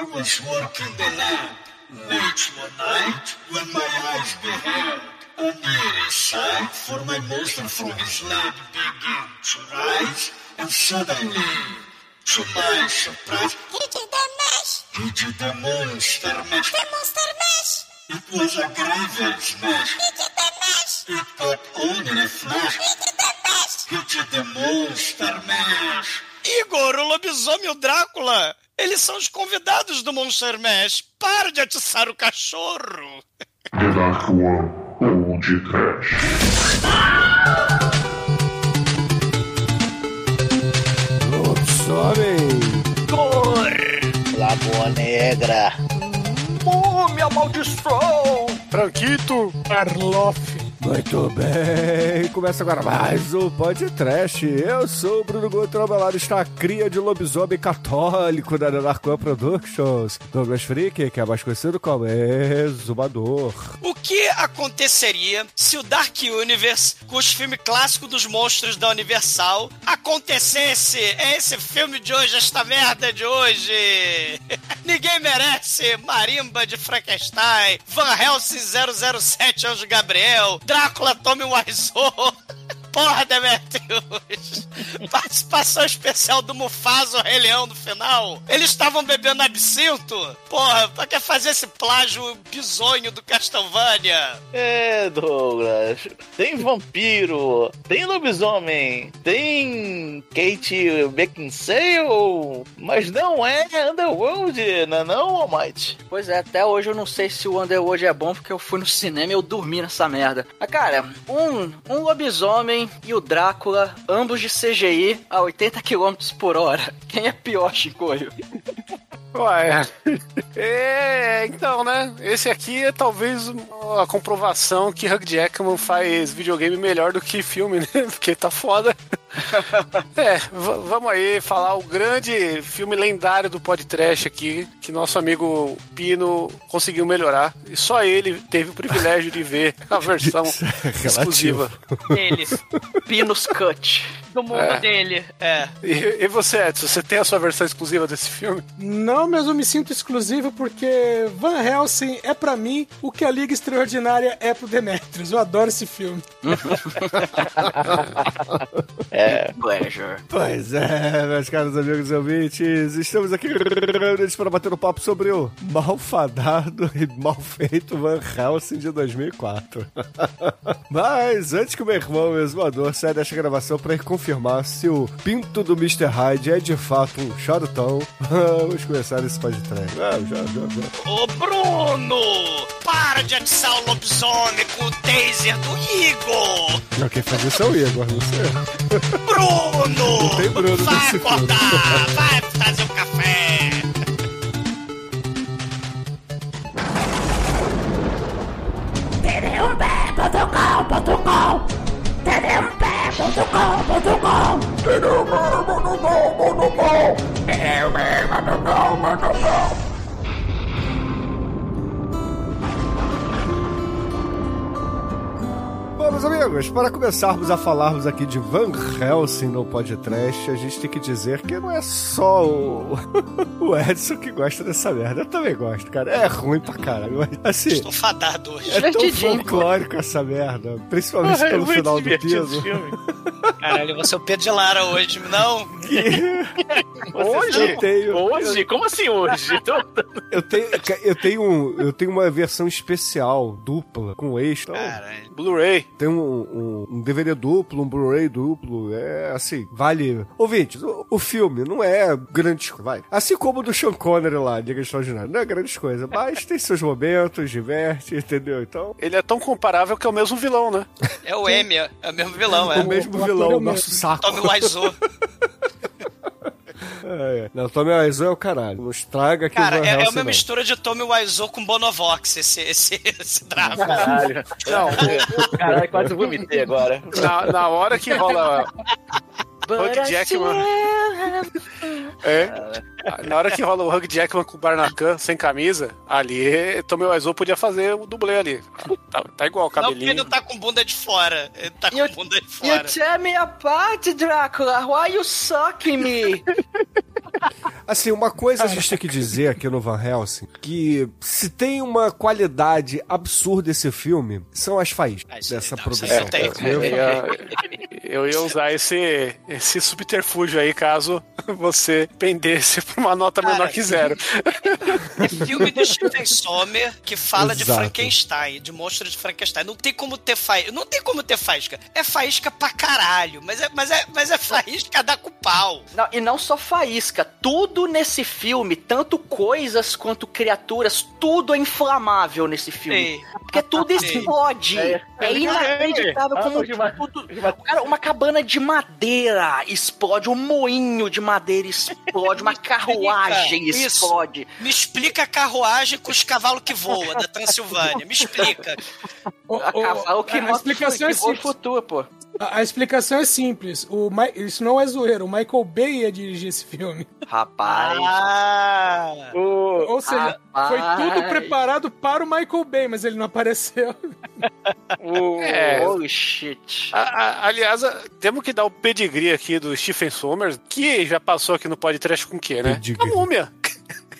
I was working the lab late one night when my eyes beheld a near sight for my monster from his lab began to rise and suddenly, to my surprise, He did the mash. he did the monster mash. The monster mash. It was a graveyard smash. He did the mash. It got on in a flash. He did the mash. He did the monster mash. Igor, o lobisomem o Drácula, eles são os convidados do Monster Mash. Para de atiçar o cachorro. The Dark One Old Trash. Lobisomem. Lagoa Negra. Múmia maldição. Franquito Arloff. Muito bem, começa agora mais um podcast. Eu sou o Bruno Guto, ao meu lado está a cria de lobisomem católico da Narcoa Productions, Douglas Freak, que é mais conhecido como Exumador. O que aconteceria se o Dark Universe, com os filmes clássicos dos monstros da Universal, acontecesse? É esse filme de hoje, esta merda de hoje! Ninguém merece! Marimba de Frankenstein, Van Helsing 007 Anjo Gabriel, Drácula Tommy Wiseau. Porra, Demetrius! Participação especial do Mufasa, o Rei Leão, no final. Eles estavam bebendo absinto? Porra, pra que fazer esse plágio bizonho do Castlevania? É, Douglas. Tem vampiro, tem lobisomem, tem Kate Beckinsale, mas não é Underworld, não é não, Almighty? Pois é, até hoje eu não sei se o Underworld é bom porque eu fui no cinema e eu dormi nessa merda. Mas, cara, um, um lobisomem e o Drácula, ambos de CGI a 80 km por hora. Quem é pior, Chicoio? Ué, é, então, né? Esse aqui é talvez a comprovação que Hugh Jackman faz videogame melhor do que filme, né? Porque tá foda. É, vamos aí falar o grande filme lendário do podcast aqui, que nosso amigo Pino conseguiu melhorar. E só ele teve o privilégio de ver a versão exclusiva. Ele, Pinus Cut. do mundo É. dele. É. E, e você, Edson, você tem a sua versão exclusiva desse filme? Não, mas eu me sinto exclusivo porque Van Helsing é pra mim o que a Liga Extraordinária é pro Demetrius. Eu adoro esse filme. É, Pleasure. Pois é, meus caros amigos e ouvintes, estamos aqui para bater um papo sobre o malfadado e mal feito Van Helsing de 2004. Mas antes que o meu irmão, o exumador, saia desta gravação para ir confirmar se o pinto do Mr. Hyde é de fato um charutão, vamos começar esse. Ah, já, já, já. Ô, Bruno! Para de atiçar o lobisomem com o taser do Igor! Não, quem faz isso é o Igor, não sei. Bruno! tem Bruno Vai acordar! Vai td1p.com.com Bom, meus amigos, para começarmos a falarmos aqui de Van Helsing no podcast, a gente tem que dizer que não é só o, o Edson que gosta dessa merda. Eu também gosto, cara. É ruim pra caralho. mas, Assim, Estou fadado hoje. é tão folclórico essa merda. Principalmente é pelo muito final do piso. Caralho, você é o Pedro de Lara hoje, não? Hoje? Eu tenho- Hoje? Como assim hoje? Eu tenho, eu tenho, um, eu tenho uma versão especial, dupla, com extra. Então, Caralho. Blu-ray. Tem um, um, um DVD duplo, um Blu-ray duplo, é assim, vale. Ouvintes, o, o filme não é grande coisa, vai. Assim como o do Sean Connery lá, Diga Extraordinário, não é grande coisa, mas tem seus momentos, diverte, entendeu? Então, Ele é tão comparável que é o mesmo vilão, né? É o M, é o mesmo vilão, é. o mesmo o vilão, é o nosso saco. Tommy Wiseau. É, é. Não, Tommy Wiseau é o caralho. Não estraga que Cara, o é, é uma não. mistura de Tommy Wiseau com Bonovox, esse, esse, esse Drácula. caralho. Não, Caralho, quase vomitei agora. na, na hora que rola Hugh Jackman. É. Na hora que rola o Hugh Jackman com o Barnacan sem camisa, ali Tommy Wiseau podia fazer o dublê ali. Tá, tá igual o Não, ele cabelinho. não tá com bunda de fora. Ele tá com You- bunda de You fora. tear me apart, Drácula. Why you sucking me? Assim, uma coisa a gente tem que dizer aqui no Van Helsing, que se tem uma qualidade absurda esse filme, são as faíscas Ah, isso dessa não, produção. isso aí eu tenho. Eu- Eu ia, eu ia usar esse, esse subterfúgio aí caso você pendesse uma nota menor Cara, que zero. É filme do Stephen Sommer que fala de Exato. Frankenstein, de monstro de Frankenstein. Não tem como ter faísca. Não tem como ter faísca. É faísca pra caralho. Mas é, mas é, mas é faísca dar com pau. Não, e não só faísca, tudo nesse filme, tanto coisas quanto criaturas, tudo é inflamável nesse filme. Sim. Porque tudo Sim. explode. É. É, inacreditável Ah, como que ma- tudo. Cara, uma cabana de madeira explode, um moinho de madeira explode, uma carruagem Isso. explode. Me explica a carruagem com os cavalos que voam da Transilvânia. Me explica. O- A o- cavalo que a explicação é que voa pô. A, a explicação é simples. O Mi- Isso não é zoeiro. O Michael Bay ia dirigir esse filme. Rapaz. Ah. O- Ou seja, Rapaz. foi tudo preparado para o Michael Bay, mas ele não apareceu. o- É. Holy shit. A- a- aliás, a- temos que dar o pedigree aqui do Stephen Sommers, que já passou aqui no podcast com o quê, né? Pedigree. A múmia.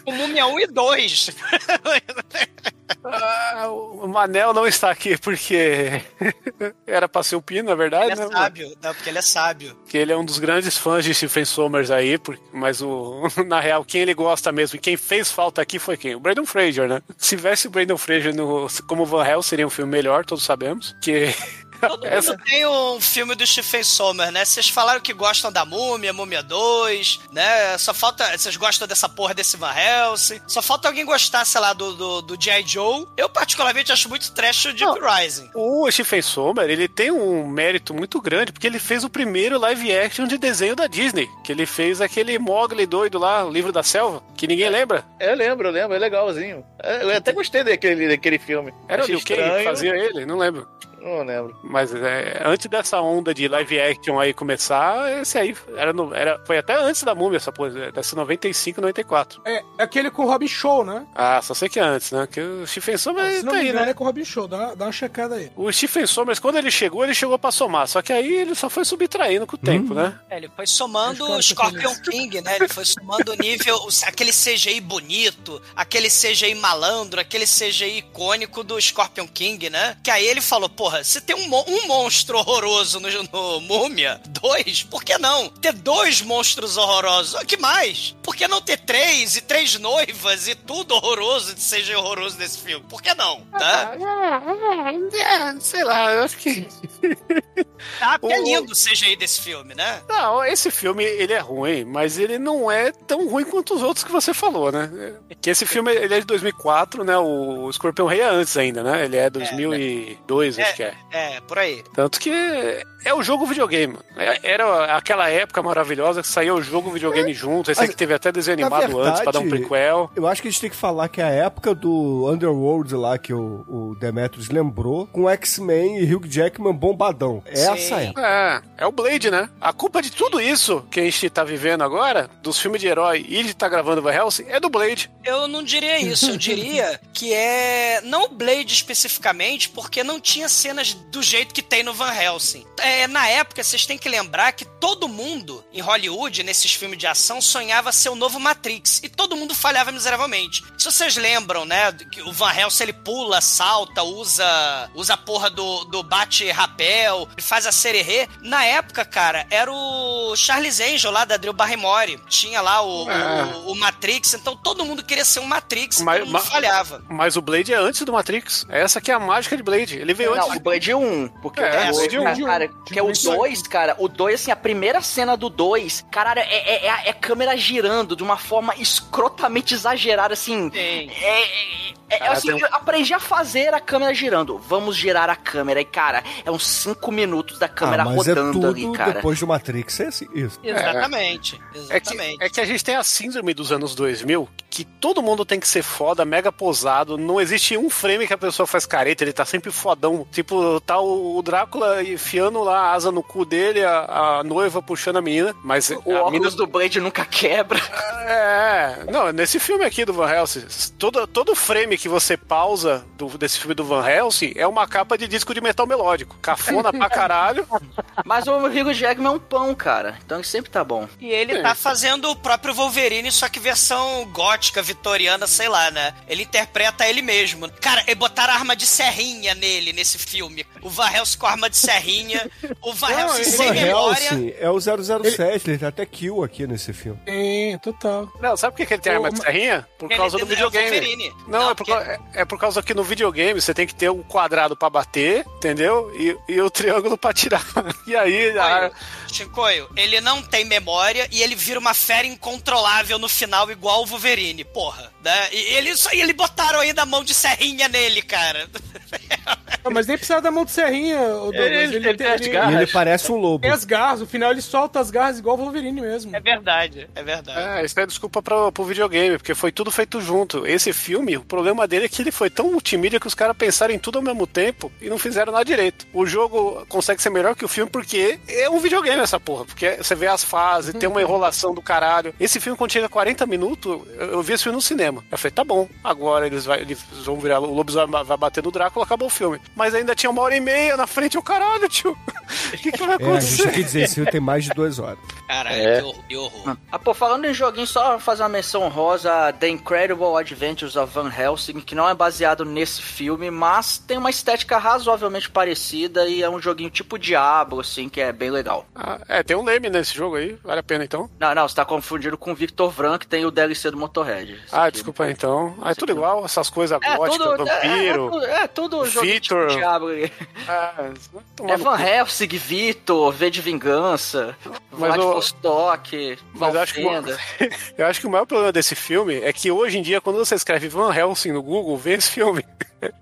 O Múmia 1 e 2. Ah, o Manel não está aqui porque era pra ser o Pino, na verdade, Ele é né? sábio. Não, porque ele é sábio. Que ele é um dos grandes fãs de Stephen Sommers aí, por- mas o, na real, quem ele gosta mesmo e quem fez falta aqui foi quem? O Brandon Fraser, né? Se tivesse o Brandon Fraser no, como Van Hell, seria um filme melhor, todos sabemos. Que Todo essa, mundo tem um filme do Stephen Sommer, né? Vocês falaram que gostam da Múmia, Múmia 2, né? Só falta... Vocês gostam dessa porra desse Van Helsing. Só falta alguém gostar, sei lá, do, do, do G.I. Joe. Eu, particularmente, acho muito trash o Deep Não. Rising. o Stephen Sommer, ele tem um mérito muito grande, porque ele fez o primeiro live action de desenho da Disney, que ele fez aquele Mogli doido lá, o livro da selva, que ninguém lembra. Eu lembro, eu lembro, é legalzinho. É, Eu até gostei daquele, daquele filme. Era o Achei Liu Kang que fazia ele, não lembro. Não lembro. Mas é, antes dessa onda de live action aí começar, esse aí era, no- era foi até antes da múmia, essa coisa, dessa 95, 94. É aquele com o Robin Show, né? Ah, só sei que é antes, né? Que o Stephen Sommers não tá me aí, né? é com o Robin Show. Dá, uma- dá uma checada aí. O Stephen Sommers, quando ele chegou, ele chegou pra somar. Só que aí ele só foi subtraindo com o tempo, né? É, ele foi somando o Scorpion são King, né? Ele foi somando o nível, aquele CGI bonito, aquele CGI malandro, aquele CGI icônico do Scorpion King, né? Que aí ele falou, porra, se tem um, um monstro horroroso no, no Múmia, dois, por que não? Ter dois monstros horrorosos, o que mais? Por que não ter três e três noivas e tudo horroroso de CGI horroroso nesse filme? Por que não? Tá? É, sei lá, eu acho que. Ah, porque é lindo o CGI desse filme, né? Não, esse filme ele é ruim, mas ele não é tão ruim quanto os outros que você falou, né? Que esse filme ele é de 2004, né? O Escorpião Rei é antes ainda, né? Ele é 2002, acho que é. É, por aí. Tanto que é o jogo videogame. É- Era aquela época maravilhosa que saía o jogo videogame junto. Esse aqui teve até desenho animado antes pra dar um verdade, prequel. Eu acho que a gente tem que falar que a época do Underworld lá, que o, o Demetrius lembrou, com X-Men e Hugh Jackman bombadão. É Sim. essa época. É, é o Blade, né? A culpa de tudo isso que a gente tá vivendo agora, dos filmes de herói e de tá gravando Van Helsing, é do Blade. Eu não diria isso, eu diria que é. Não o Blade especificamente, porque não tinha cenas do jeito que tem no Van Helsing. É, na época, vocês têm que lembrar que todo mundo em Hollywood, nesses filmes de ação, sonhava ser o novo Matrix. E todo mundo falhava miseravelmente. Se vocês lembram, né, que o Van Helsing ele pula, salta, usa, usa a porra do, do bate-rapel, ele faz a sererê. Na época, cara, era o Charles Angel lá da Drew Barrymore. Tinha lá o, É. o, o Matrix, então todo mundo queria ser um Matrix e Mas- todo mundo falhava. Mas o Blade é antes do Matrix. Essa que é a mágica de Blade. Ele veio Não, antes. o Blade 1. Porque É, o Blade 1. cara, que é o Blade 1. 2, cara. O 2, assim, a primeira cena do 2, caralho, é, é, é, é câmera girando de uma forma escrotamente exagerada, assim. Sim. É, é, é, Cara, assim, tem um- eu aprendi a fazer a câmera girando. Vamos girar a câmera. E, cara, é uns 5 minutos da câmera ah, mas é rodando tudo ali, cara. depois do Matrix. É assim, isso. Exatamente. É que, Exatamente. é que a gente tem a síndrome dos anos 2000, que todo mundo tem que ser foda, mega posado. Não existe um frame que a pessoa faz careta, ele tá sempre fodão. Tipo, tá o o Drácula enfiando lá a asa no cu dele, a, a noiva puxando a menina. Mas O a mina do Blade nunca quebra. É, não, nesse filme aqui do Van Helsing, todo, todo frame que você pausa do- desse filme do Van Helsing é uma capa de disco de metal melódico. Cafona pra caralho. Mas o Hugh Jackman é um pão, cara. Então ele sempre tá bom. E ele É. tá fazendo o próprio Wolverine, só que versão gótica, vitoriana, sei lá, né? Ele interpreta ele mesmo. Cara, e botaram arma de serrinha nele, nesse filme. O Van Helsing com arma de serrinha, o Van Helsing ele- O sem Van memória. Helsing é o 007, ele tem até kill aqui nesse filme. Sim, total. Não, sabe por que ele tem arma de serrinha? Por Ele causa do é o videogame. Wolverine. Não, Não, é, por, porque- é- é por causa que no videogame você tem que ter um quadrado pra bater, entendeu? E, e o triângulo pra tirar. E aí, a- Chicoio, Chicoio, ele não tem memória e ele vira uma fera incontrolável no final, igual o Wolverine, porra. Né? E ele, só- ele botaram ainda a mão de serrinha nele, cara. Não, mas nem precisava da mão de serrinha, o Douglas. Ele- ele tem as garras. ele parece um lobo. tem as garras, no final ele solta as garras igual o Wolverine mesmo. É verdade, é verdade. É, isso é desculpa pra, pro videogame, porque foi tudo feito junto. Esse filme, o problema dele é que ele foi tão multimídia que os caras pensaram em tudo ao mesmo tempo e não fizeram nada direito. O jogo consegue ser melhor que o filme porque é um videogame essa porra. Porque você vê as fases, tem uma enrolação do caralho. Esse filme, quando chega a 40 minutos, eu, eu vi esse filme no cinema. Eu falei, tá bom, agora eles, vai, eles vão virar, o lobisomem vai bater no Drácula, acabou o filme. Mas ainda tinha uma hora e meia na frente, o caralho, tio. O que, que vai É, a gente acontecer? tem que dizer, esse filme tem mais de duas horas. Caralho, É. que horror. Que horror. Ah, pô, falando em joguinho, só fazer uma menção rosa a The Incredible Adventures of Van Helsing, que não é baseado nesse filme, mas tem uma estética razoavelmente parecida e é um joguinho tipo Diablo, assim, que é bem legal. Ah, é, tem um leme nesse jogo aí, vale a pena então. Não, não, você tá confundindo com o Victor Vran, que tem o DLC do Motorhead. Ah, aqui. desculpa aí, então. Ah, é tudo igual, essas coisas É góticas, tudo, é, é, vampiro. tudo- é tudo joguinho Victor. tipo Diablo. aí. É, É Van cu. Helsing, Vitor, V de Vingança, Vladivostok, Mas eu acho, que, o- Valfenda. eu acho que o maior problema desse filme é que hoje em dia, quando você escreve Van Helsing no Google, vê esse filme.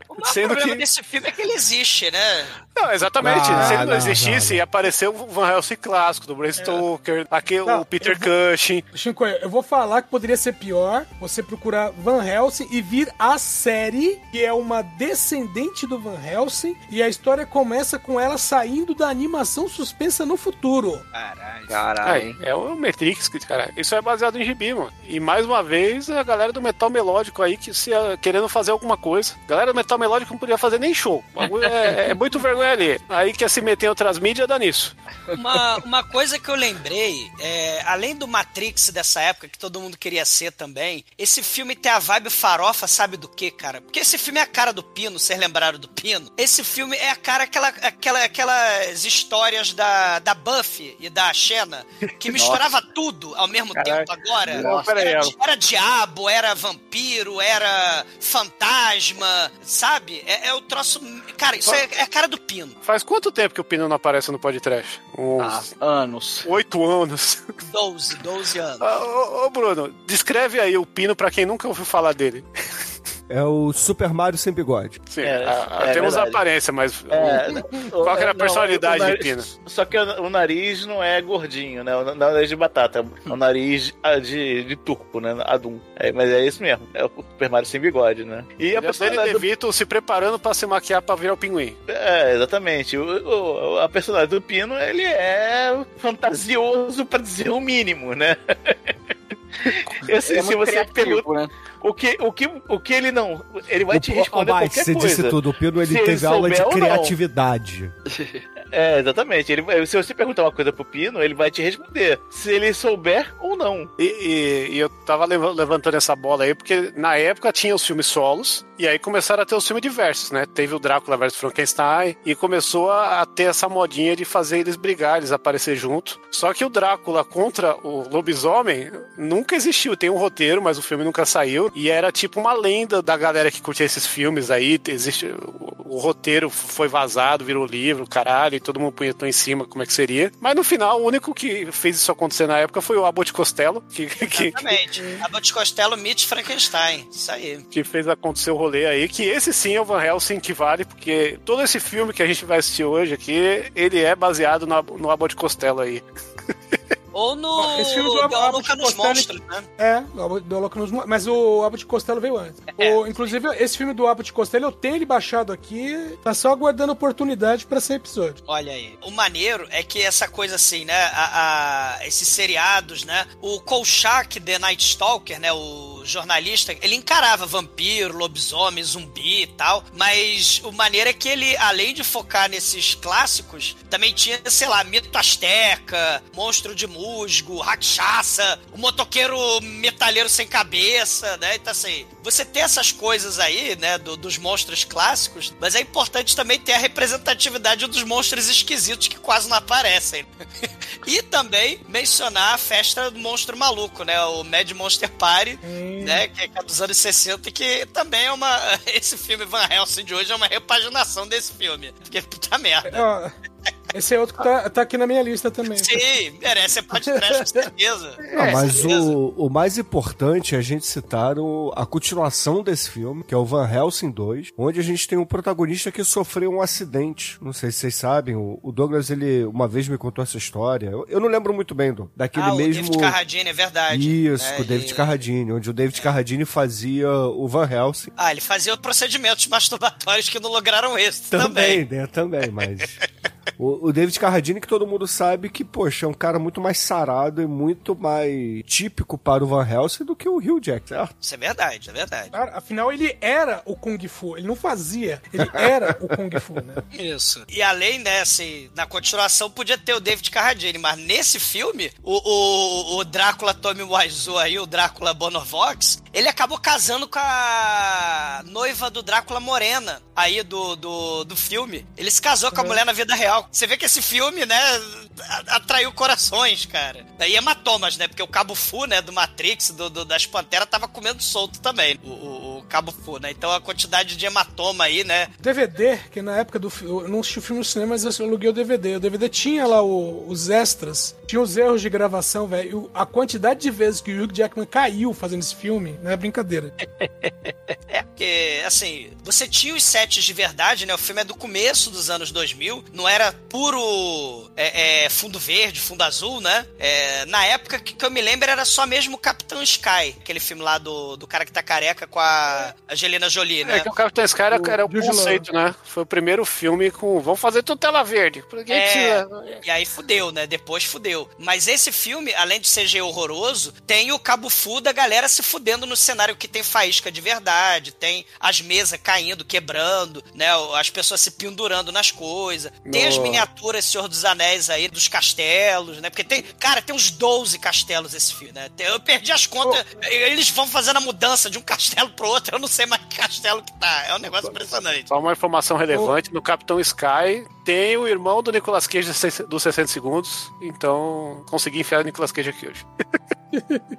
O maior Sendo problema que. desse filme é que ele existe, né? Não, exatamente. Ah, Se ele não, não, existisse, não, ia aparecer o Van Helsing clássico, do Bram Stoker, aquele, Não, o Peter vou- Cushing. Chico, eu vou falar que poderia ser pior você procurar Van Helsing e vir a série, que é uma descendente do Van Helsing, e a história começa com ela saindo da animação suspensa no futuro. Caralho. Caralho. É, é o Matrix, cara. Isso é baseado em gibi, mano. E mais uma vez, a galera do metal melódico aí que se ah, querendo fazer alguma coisa. A galera do metal melódico não podia fazer nem show. É, é muito vergonha ali. Aí quer se meter em outras mídias, dá nisso. Uma, uma coisa que eu lembrei, é, além do Matrix dessa época, que todo mundo queria ser também, esse filme tem a vibe farofa, sabe do que, cara? Porque esse filme é a cara do Pino, vocês lembraram do Pino? Esse filme é a cara aquela, aquela, aquelas histórias da, da Buffy e da Xena, que misturava tudo ao mesmo Caralho. tempo agora. Aí, era, era diabo, era vampiro, era fantasma, sabe? É, é o troço. Cara, isso é, é a cara do Pino. Faz quanto tempo que o Pino não aparece no podcast? Ah, Uns anos. oito anos. 12, 12 anos. Ah, Ô, ô, Bruno, descreve aí o Pino pra quem nunca ouviu falar dele. É o Super Mario sem bigode. Sim, É, ah, é temos verdade. aparência, mas É, qual que era a não, personalidade o de nariz- Pino? Só que o o nariz não é gordinho, né? Não é o nariz de batata, é o nariz ah, de, de turco, né? Adum. É, mas é isso mesmo, é o Super Mario sem bigode, né? E a a Danny personalidade do... DeVito se preparando pra se maquiar pra virar o pinguim. É, exatamente. O, o- a personalidade do Pino, ele é fantasioso pra dizer o mínimo, né? Esse, É se você criativo, pergunta né? O que, o, que, o que ele não. Ele vai te O- responder Ó, Mike, qualquer você coisa. disse tudo. O Pino ele Se ele teve aula de criatividade. É, exatamente. Ele, se você perguntar uma coisa pro Pino, ele vai te responder. Se ele souber ou não. E, e- e eu tava leva- levantando essa bola aí, porque na época tinha os filmes solos, e aí começaram a ter os filmes diversos, né? Teve o Drácula vs Frankenstein, e começou a, a ter essa modinha de fazer eles brigar, eles aparecer junto. Só que o Drácula contra o lobisomem nunca existiu. Tem um roteiro, mas o filme nunca saiu, e era tipo uma lenda da galera que curtia esses filmes aí. Existe, o, o roteiro foi vazado, virou livro, caralho, e todo mundo punhetou em cima como é que seria. Mas no final, o único que fez isso acontecer na época foi o Abbott Costello, que, que, Exatamente. Abbott Costello, Mitch Frankenstein. Isso aí. que fez acontecer o rolê aí, que esse sim é o Van Helsing que vale, porque todo esse filme que a gente vai assistir hoje aqui, ele é baseado no, no Abbott Costello aí. Ou no Esse filme do Deu Abbott a Louca nos Costello- Monstros, né? É, do Abbott- do Louco nos mas o Abbott Costello veio antes. É. O- inclusive, esse filme do Abbott Costello eu tenho ele baixado aqui, tá só aguardando oportunidade pra ser episódio. Olha aí. O maneiro é que essa coisa assim, né? A, a- esses seriados, né? O Kolchak The Night Stalker, né? O jornalista, ele encarava vampiro, lobisomem, zumbi e tal, mas o maneiro é que ele, além de focar nesses clássicos, também tinha, sei lá, mito asteca, monstro de musgo, rachaça, o motoqueiro metalheiro sem cabeça, né? Então assim, você ter essas coisas aí, né, do- dos monstros clássicos, mas é importante também ter a representatividade dos monstros esquisitos que quase não aparecem. e também mencionar a festa do monstro maluco, né? O Mad Monster Party, né? Que é dos anos 60, que também é uma. Esse filme Van Helsing de hoje é uma repaginação desse filme. Porque puta merda. Esse é outro que tá, tá aqui na minha lista também. Sim, merece, é podcast com certeza. Ah, mas certeza. o, o mais importante é a gente citar o- a continuação desse filme, que é o Van Helsing 2, onde a gente tem um protagonista que sofreu um acidente. Não sei se vocês sabem, o, o Douglas, ele uma vez me contou essa história. Eu, eu não lembro muito bem do, daquele ah, o mesmo. David Carradine, é verdade. Isso, com o David Ele- Carradine, onde o David Carradine fazia o Van Helsing. Ah, ele fazia procedimentos masturbatórios que não lograram êxito Também, também. né? Também, mas. O, o David Carradine, que todo mundo sabe que, poxa, é um cara muito mais sarado e muito mais típico para o Van Helsing do que o Hugh Jack, certo? Isso é verdade, é verdade. Cara, afinal, ele era o Kung Fu. Ele não fazia, ele era o Kung Fu, né? Isso. E além, né, assim, na continuação podia ter o David Carradine, mas nesse filme, o, o, o Drácula Tommy Wiseau aí, o Drácula Bonovox, ele acabou casando com a noiva do Drácula Morena, aí do, do, do filme. Ele se casou com a mulher na vida real. Você vê que esse filme, né, atraiu corações, cara. E hematomas, né, porque o Cabo Fu, né, do Matrix, do, do- das Panteras, tava comendo solto também, o, o Cabo Fu, né. Então a quantidade de hematoma aí, né, DVD, que na época do filme. Eu não assisti o filme no cinema, mas eu aluguei o DVD. O DVD tinha lá o- os extras, tinha os erros de gravação, velho. A quantidade de vezes que o Hugh Jackman caiu fazendo esse filme não é brincadeira. É, porque, assim, você tinha os sets de verdade, né? O filme é do começo dos anos 2000, não era puro é, é, fundo verde, fundo azul, né? É, na época que, que eu me lembro era só mesmo o Capitão Sky, aquele filme lá do, do cara que tá careca com a Angelina Jolie, né? É que o Capitão Sky era, O era o conceito, né? Foi o primeiro filme com. Vamos fazer tudo tela verde. É, e aí fudeu, né? Depois fudeu. Mas esse filme, além de CG horroroso, tem o cabo fu da galera se fudendo no cenário que tem faísca de verdade, tem as mesas caindo, quebrando, né? As pessoas se pendurando nas coisas. Tem as miniaturas Senhor dos Anéis aí, dos castelos, né? Porque tem, cara, tem uns 12 castelos esse filme, né? Eu perdi as contas. Eles vão fazendo a mudança de um castelo pro outro, eu não sei mais que castelo que tá. É um negócio impressionante. Só uma informação relevante: no Capitão Sky tem o irmão do Nicolas Cage dos 60 segundos. Então, consegui enfiar o Nicolas Cage aqui hoje.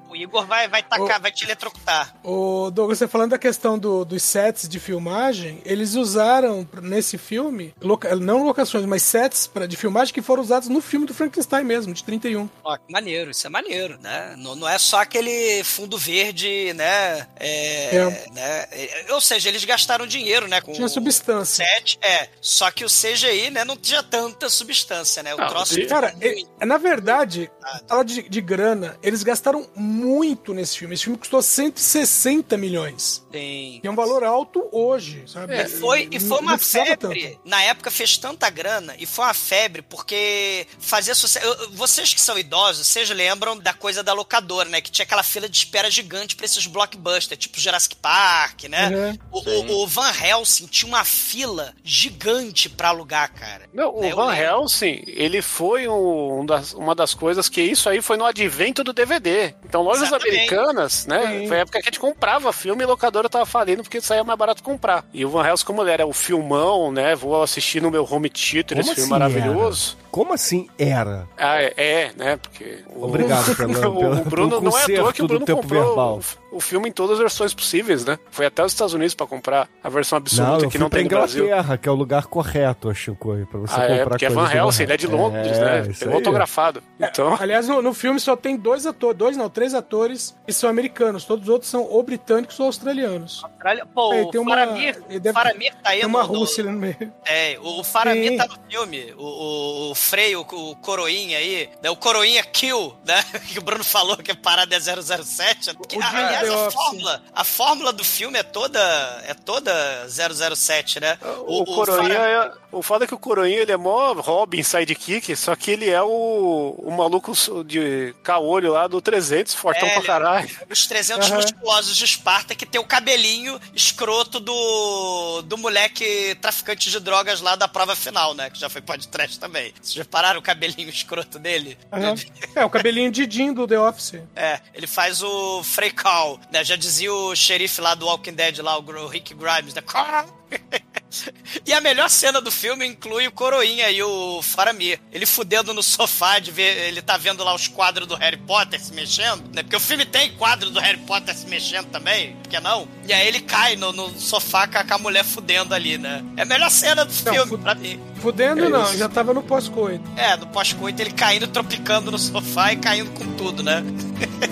O Igor vai, vai tacar, vai te eletrocutar. O Douglas, você falando da questão do- dos sets de filmagem, eles usaram nesse filme, loca- não locações, mas sets pra, de filmagem que foram usados no filme do Frankenstein mesmo, de 31. Ó, que maneiro, isso é maneiro, né? Não, não é só aquele fundo verde, né? É, É. né? É, Ou seja, eles gastaram dinheiro, né? Com Tinha o substância. set, é. Só que o CGI, né, não tinha tanta substância, né? O Não, troço. de- Cara, e- na verdade, fala de, de grana, eles gastaram muito nesse filme. Esse filme custou 160 milhões. tem- Que é um valor alto hoje, sabe? E foi, e foi uma febre. tanto. Na época fez tanta grana e foi uma febre porque fazia sucesso. Eu- Vocês que são idosos, vocês lembram da coisa da locadora, né? Que tinha aquela fila de espera gigante pra esses blockbusters, tipo Jurassic Park, né? Uhum. O, o- o Van Helsing tinha uma fila gigante pra alugar, cara. Não, o Eu Van lembro. Helsing, ele foi um das- uma das coisas que isso aí foi no advento do DVD. Então, lojas Exatamente. americanas, né? Sim. Foi a época que a gente comprava filme e a locadora tava falindo porque saía mais barato comprar. E o Van Helsing, como ele era o filmão, né? Vou assistir no meu home theater Como esse filme assim maravilhoso. Como assim era? Ah, é, é, né? Porque. o- Obrigado pela- o, pela- o Bruno não é à toa que o Bruno comprou verbal. o, o filme em todas as versões possíveis, né? Foi até os Estados Unidos pra comprar a versão Não, absoluta eu que não tem no Brasil. Inglaterra, que é o lugar correto, Chico, pra você Ah, comprar é, porque é Van Helsing, ele é de Londres, É, né? Pegou aí. autografado. Então, Aliás, no, no filme só tem dois atores, dois não, três atores que são americanos. Todos os outros são ou britânicos ou australianos. Caralho, Pô, É, o tem uma- Faramir, deve- Faramir tá aí Tem uma Rússia ali no meio. É, o Faramir Sim. tá no filme. O, o, o Freio, o Coroinha aí, né? O Coroinha Kill, né? Que o Bruno falou que a parada é 007. Que, o aliás, a fórmula, a fórmula do filme é toda, é toda 007, né? o, Coroinha Fara- é. O foda é que o Coroinha ele é mó Robin sidekick, só que ele é o, o maluco de caolho lá do 300, fortão É, pra caralho. Os 300 Aham. musculosos de Esparta que tem o cabelinho escroto do, do moleque traficante de drogas lá da prova final, né? Que já foi podcast também. Vocês repararam o cabelinho escroto dele? Aham. É, o cabelinho de Jim do The Office. É, ele faz o Frey Call, né? Já dizia o xerife lá do Walking Dead, lá, o Rick Grimes, né? E a melhor cena do filme inclui o Coroinha e o Faramir. Ele fudendo no sofá de ver. Ele tá vendo lá os quadros do Harry Potter se mexendo, né? Porque o filme tem quadro do Harry Potter se mexendo também, por que não? E aí ele cai no, no sofá com a, com a mulher fudendo ali, né? É a melhor cena do Não, filme pra mim. Fudendo É não, já tava no pós-coito. É, no pós-coito ele caindo, tropicando no sofá e caindo com tudo, né?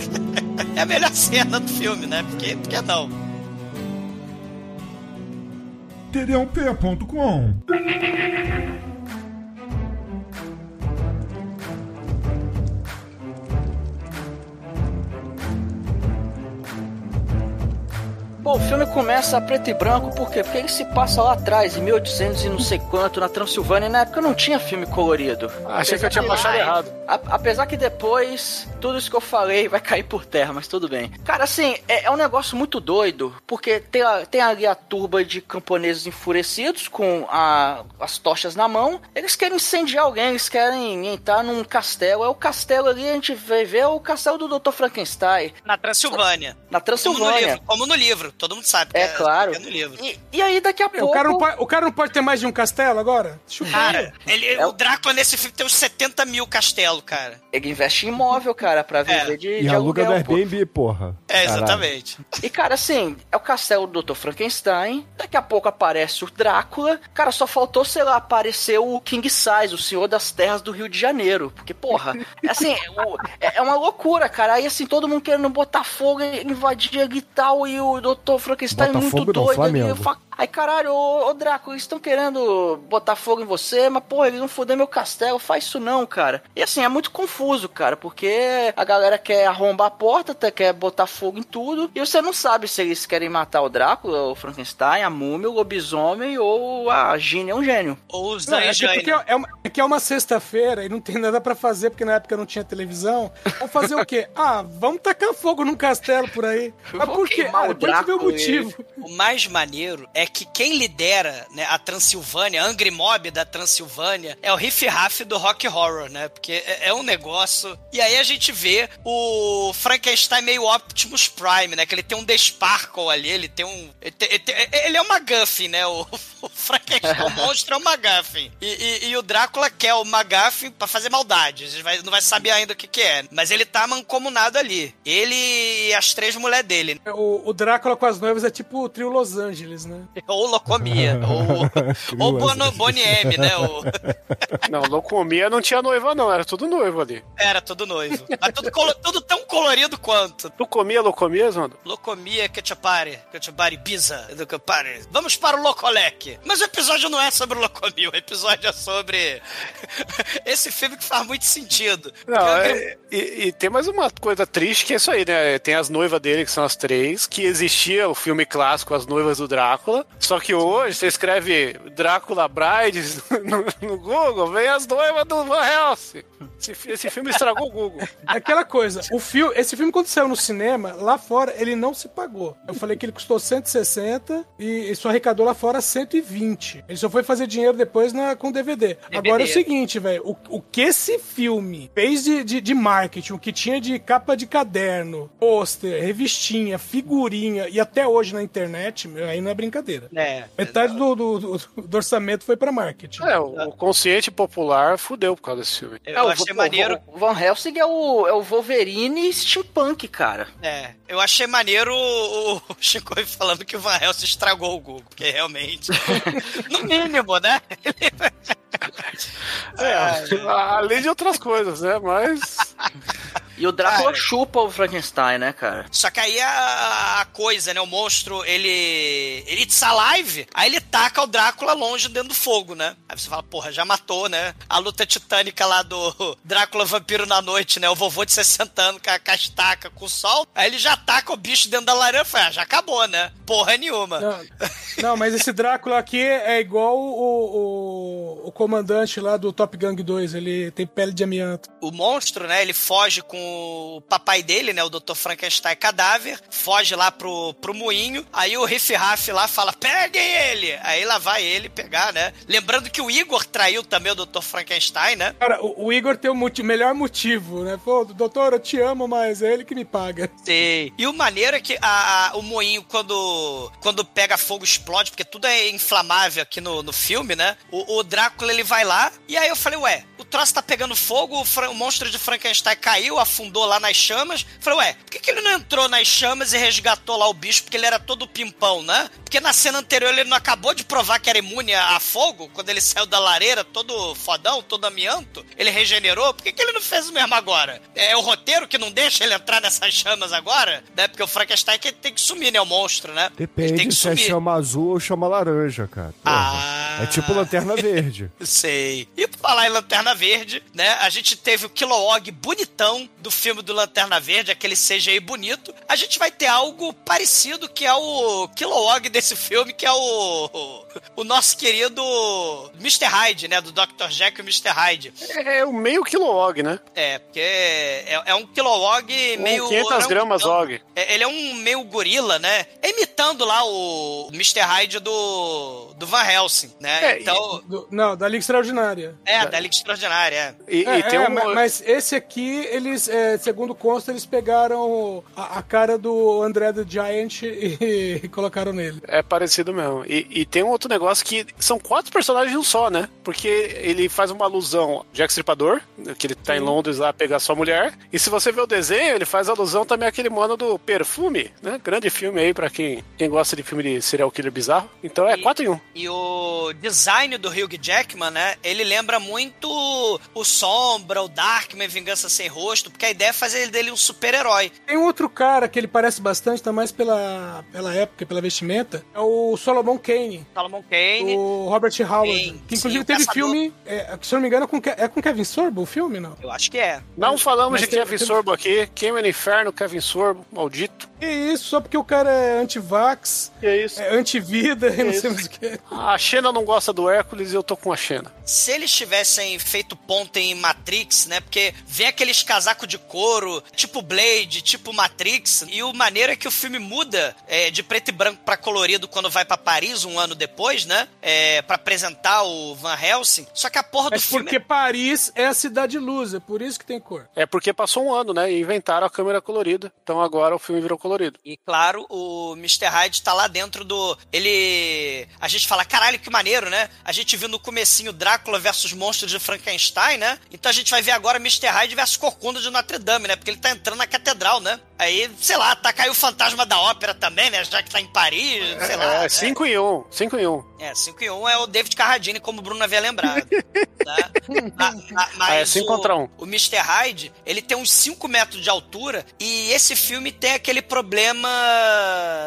é a melhor cena do filme, né? Porque, por que não? td1p.com Bom, o filme começa a preto e branco, por quê? Porque ele se passa lá atrás, em 1800 e não sei quanto, na Transilvânia, e na época não tinha filme colorido. Achei que eu tinha baixado errado. A- apesar que depois, tudo isso que eu falei vai cair por terra, mas tudo bem. Cara, assim, é, é um negócio muito doido, porque tem, a- tem ali a turba de camponeses enfurecidos com a- as tochas na mão. Eles querem incendiar alguém, eles querem entrar num castelo. É o castelo ali, a gente vai ver é o castelo do Dr. Frankenstein, Na Transilvânia. na Como no Transilvânia. livro. Como no livro. Todo mundo sabe. que É claro. é no livro. E, e aí, daqui a É, pouco. o, cara não pode, o cara não pode ter mais de um castelo agora? Chupa Cara, ele, É o- o Drácula nesse filme tem uns 70 mil castelos, cara. Ele investe em imóvel, cara, pra viver É. de, E de aluga aluguel. pô. Airbnb, porra. É, Caralho. exatamente. E, cara, assim, é o castelo do Dr. Frankenstein. Daqui a pouco aparece o Drácula. Cara, só faltou, sei lá, aparecer o King Size, o senhor das terras do Rio de Janeiro. Porque, porra, assim, o- é, é uma loucura, cara. Aí, assim, todo mundo querendo botar fogo, invadir e tal. E o Dr. Frankenstein Bota muito doido ali. Flamengo. fa- Aí, caralho, ô, ô Drácula, eles estão querendo botar fogo em você, mas, porra, eles não fuder meu castelo, faz isso não, cara. E assim, é muito confuso, cara, porque a galera quer arrombar a porta, tá- quer botar fogo em tudo, e você não sabe se eles querem matar o Drácula, o Frankenstein, a múmia, o lobisomem ou a Ginny é um gênio. Ou os Não, é, que, Jane. porque é uma, é que é uma sexta-feira e não tem nada pra fazer, porque na época não tinha televisão. Vamos fazer o quê? Ah, vamos tacar fogo num castelo por aí. Mas por quê? Ah, o depois motivo. O mais maneiro é que quem lidera né, a Transilvânia, Angry Mob da Transilvânia, é o Riff Raff do Rock Horror, né? Porque é, é um negócio. E aí a gente vê o Frankenstein meio Optimus Prime, né? Que ele tem um Desparkle ali, ele tem um. Ele, tem- ele tem- ele é uma McGuffin, né? O, o Frankenstein, o monstro é um McGuffin. E, e- e o Drácula quer o McGuffin pra fazer maldade. A gente vai- não vai saber ainda o que, que é. Mas ele tá mancomunado ali. Ele e as três mulheres dele. O, o Drácula com as noivas é tipo o trio Los Angeles, né? Ou Locomia, ou, ou Bono, Bonnie M, né? O- Não, Locomia não tinha noiva, não. Era tudo noivo ali. era tudo noivo. Mas tudo, colo- tudo tão colorido quanto. Tu comia Locomia, mano? Locomia, Ketchupari, Ketchupari, Biza, Educapari. Vamos para o Locolec. Mas o episódio não é sobre o Locomia, o episódio é sobre esse filme que faz muito sentido. Não, é- e, e tem mais uma coisa triste que é isso aí, né? Tem as noivas dele, que são as três, que existia o filme clássico As Noivas do Drácula. Só que hoje você escreve Drácula Brides no, no Google, vem as noivas do Van Helsing. Esse, esse filme estragou o Google. É Aquela coisa, o filme, esse filme quando saiu no cinema, lá fora ele não se pagou. Eu falei que ele custou 160 e, e só arrecadou lá fora 120. Ele só foi fazer dinheiro depois na, com DVD. Agora é o seguinte, velho, o, o que esse filme fez de, de, de marketing, o que tinha de capa de caderno, pôster, revistinha, figurinha e até hoje na internet, meu, aí não é brincadeira. É. Metade do, do, do- do orçamento foi pra marketing. É, o, o consciente popular fudeu por causa desse filme. Eu o- achei o- maneiro. O Van Helsing é o, é o Wolverine steampunk, cara. É, eu achei maneiro o, o Chico falando que o Van Helsing estragou o Google, porque realmente, no mínimo, né? É, além de outras coisas, né? Mas. E o Drácula Cara. chupa o Frankenstein, né, cara? Só que aí a, a coisa, né? O monstro, ele. Ele it's alive, aí ele taca o Drácula longe dentro do fogo, né? Aí você fala, porra, já matou, né? A luta titânica lá do Drácula Vampiro na Noite, né? O vovô de 60 anos com a, com a estaca, com o sol. Aí ele já taca o bicho dentro da lareira. Eu falei, ah, já acabou, né? Porra nenhuma. Não, Não, mas esse Drácula aqui é igual o, o, o comandante lá do Top Gun 2. Ele tem pele de amianto. O monstro, né, ele foge com o papai dele, né, o Dr. Frankenstein cadáver, foge lá pro, pro moinho, aí o Riff Raff lá fala, peguem ele! Aí lá vai ele pegar, né? Lembrando que o Igor traiu também o Dr. Frankenstein, né? Cara, o, o Igor tem o melhor motivo, né? Pô, doutor, eu te amo, mas é ele que me paga. Sei. E o maneiro é que a, a- o moinho, quando, quando pega fogo, explode, porque tudo é inflamável aqui no, no filme, né? O, o Drácula, ele vai lá, e aí eu falei, ué, o troço tá pegando fogo, o, o monstro de Frankenstein caiu, afundou lá nas chamas. Falei, ué, por que, que ele não entrou nas chamas e resgatou lá o bicho, porque ele era todo pimpão, né? Porque na cena anterior ele não acabou de provar que era imune a, fogo, quando ele saiu da lareira todo fodão, todo amianto, ele regenerou, por que, que ele não fez o mesmo agora? É o roteiro que não deixa ele entrar nessas chamas agora, né? Porque o Frankenstein que tem que sumir, né? O monstro, né? Ele tem Depende que se é sumir. chama azul ou chama laranja, cara. Porra. Ah. É tipo lanterna verde. Sei. E por falar em Lanterna Verde, né? A gente teve o Kilowog bonitão do filme do Lanterna Verde, aquele CGI bonito. A gente vai ter algo parecido que é o Kilowog desse filme, que é o o nosso querido Mr. Hyde, né? Do Dr. Jack e o Mr. Hyde. É o meio Kilowog, né? É, porque é, é um Kilowog meio... Com 500 é um- gramas é um- Og. é, ele é um meio gorila, né? Imitando lá o Mr. Hyde do, do Van Helsing, né? É, então... Do- não, da Liga Extraordinária. É, da Liga Extraordinária, é. E, É, e tem é, um. ma- mas esse aqui, eles, é, segundo consta, eles pegaram a, a cara do André the Giant e, e colocaram nele. É parecido mesmo. E, e tem um outro negócio que são quatro personagens em um só, né? Porque ele faz uma alusão Jack Stripador, que ele tá em Londres lá pegar sua mulher. E se você vê o desenho, ele faz alusão também àquele mano do Perfume, né? Grande filme aí pra quem, quem gosta de filme de serial killer bizarro. Então é E- quatro em um. E o design do Hugh Jackman, né? Ele lembra muito o Sombra, o Darkman, Vingança Sem Rosto, porque a ideia é fazer dele um super-herói. Tem um outro cara que ele parece bastante, tá mais pela, pela época, pela vestimenta, é o Solomon Kane, Solomon Kane. o Robert Howard, Sim, que sim, inclusive o teve caçador. filme, é, se eu não me engano, é com, é com Kevin Sorbo o filme, não? Eu acho que é. Não falamos Mas de tem- Kevin tem- Sorbo aqui. Queima no inferno, Kevin Sorbo, maldito. E isso, só porque o cara é anti-vax, Que é isso? é anti-vida e não isso? sei mais o que. A Xena não gosta do Hércules e eu tô com a Xena. Se eles tivessem feito ponta em Matrix, né? Porque vem aqueles casacos de couro, tipo Blade, tipo Matrix, e o maneiro é que o filme muda é, de preto e branco pra colorido quando vai pra Paris um ano depois, né? É, para apresentar o Van Helsing. Só que a porra do Mas filme porque Paris é a cidade luz, é por isso que tem cor. É porque passou um ano, né? E inventaram a câmera colorida. Então agora o filme virou colorido. E claro, o Mr. Hyde tá lá dentro do. Ele. A gente fala, caralho, que maneiro, né? A gente viu no comecinho Drácula versus monstros de Frankenstein, né? Então a gente vai ver agora Mr. Hyde versus Corcunda de Notre Dame, né? Porque ele tá entrando na catedral, né? Aí, sei lá, tá caiu o fantasma da ópera também, né? Já que tá em Paris, sei lá. É, né? 5 em 1. Um, 5 em 1. Um. É, 5 e 1 é o David Carradine, como o Bruno havia lembrado. tá? Ma- ma- Ah, é mas cinco o, contra um. o Mr. Hyde, ele tem uns 5 metros de altura e esse filme tem aquele problema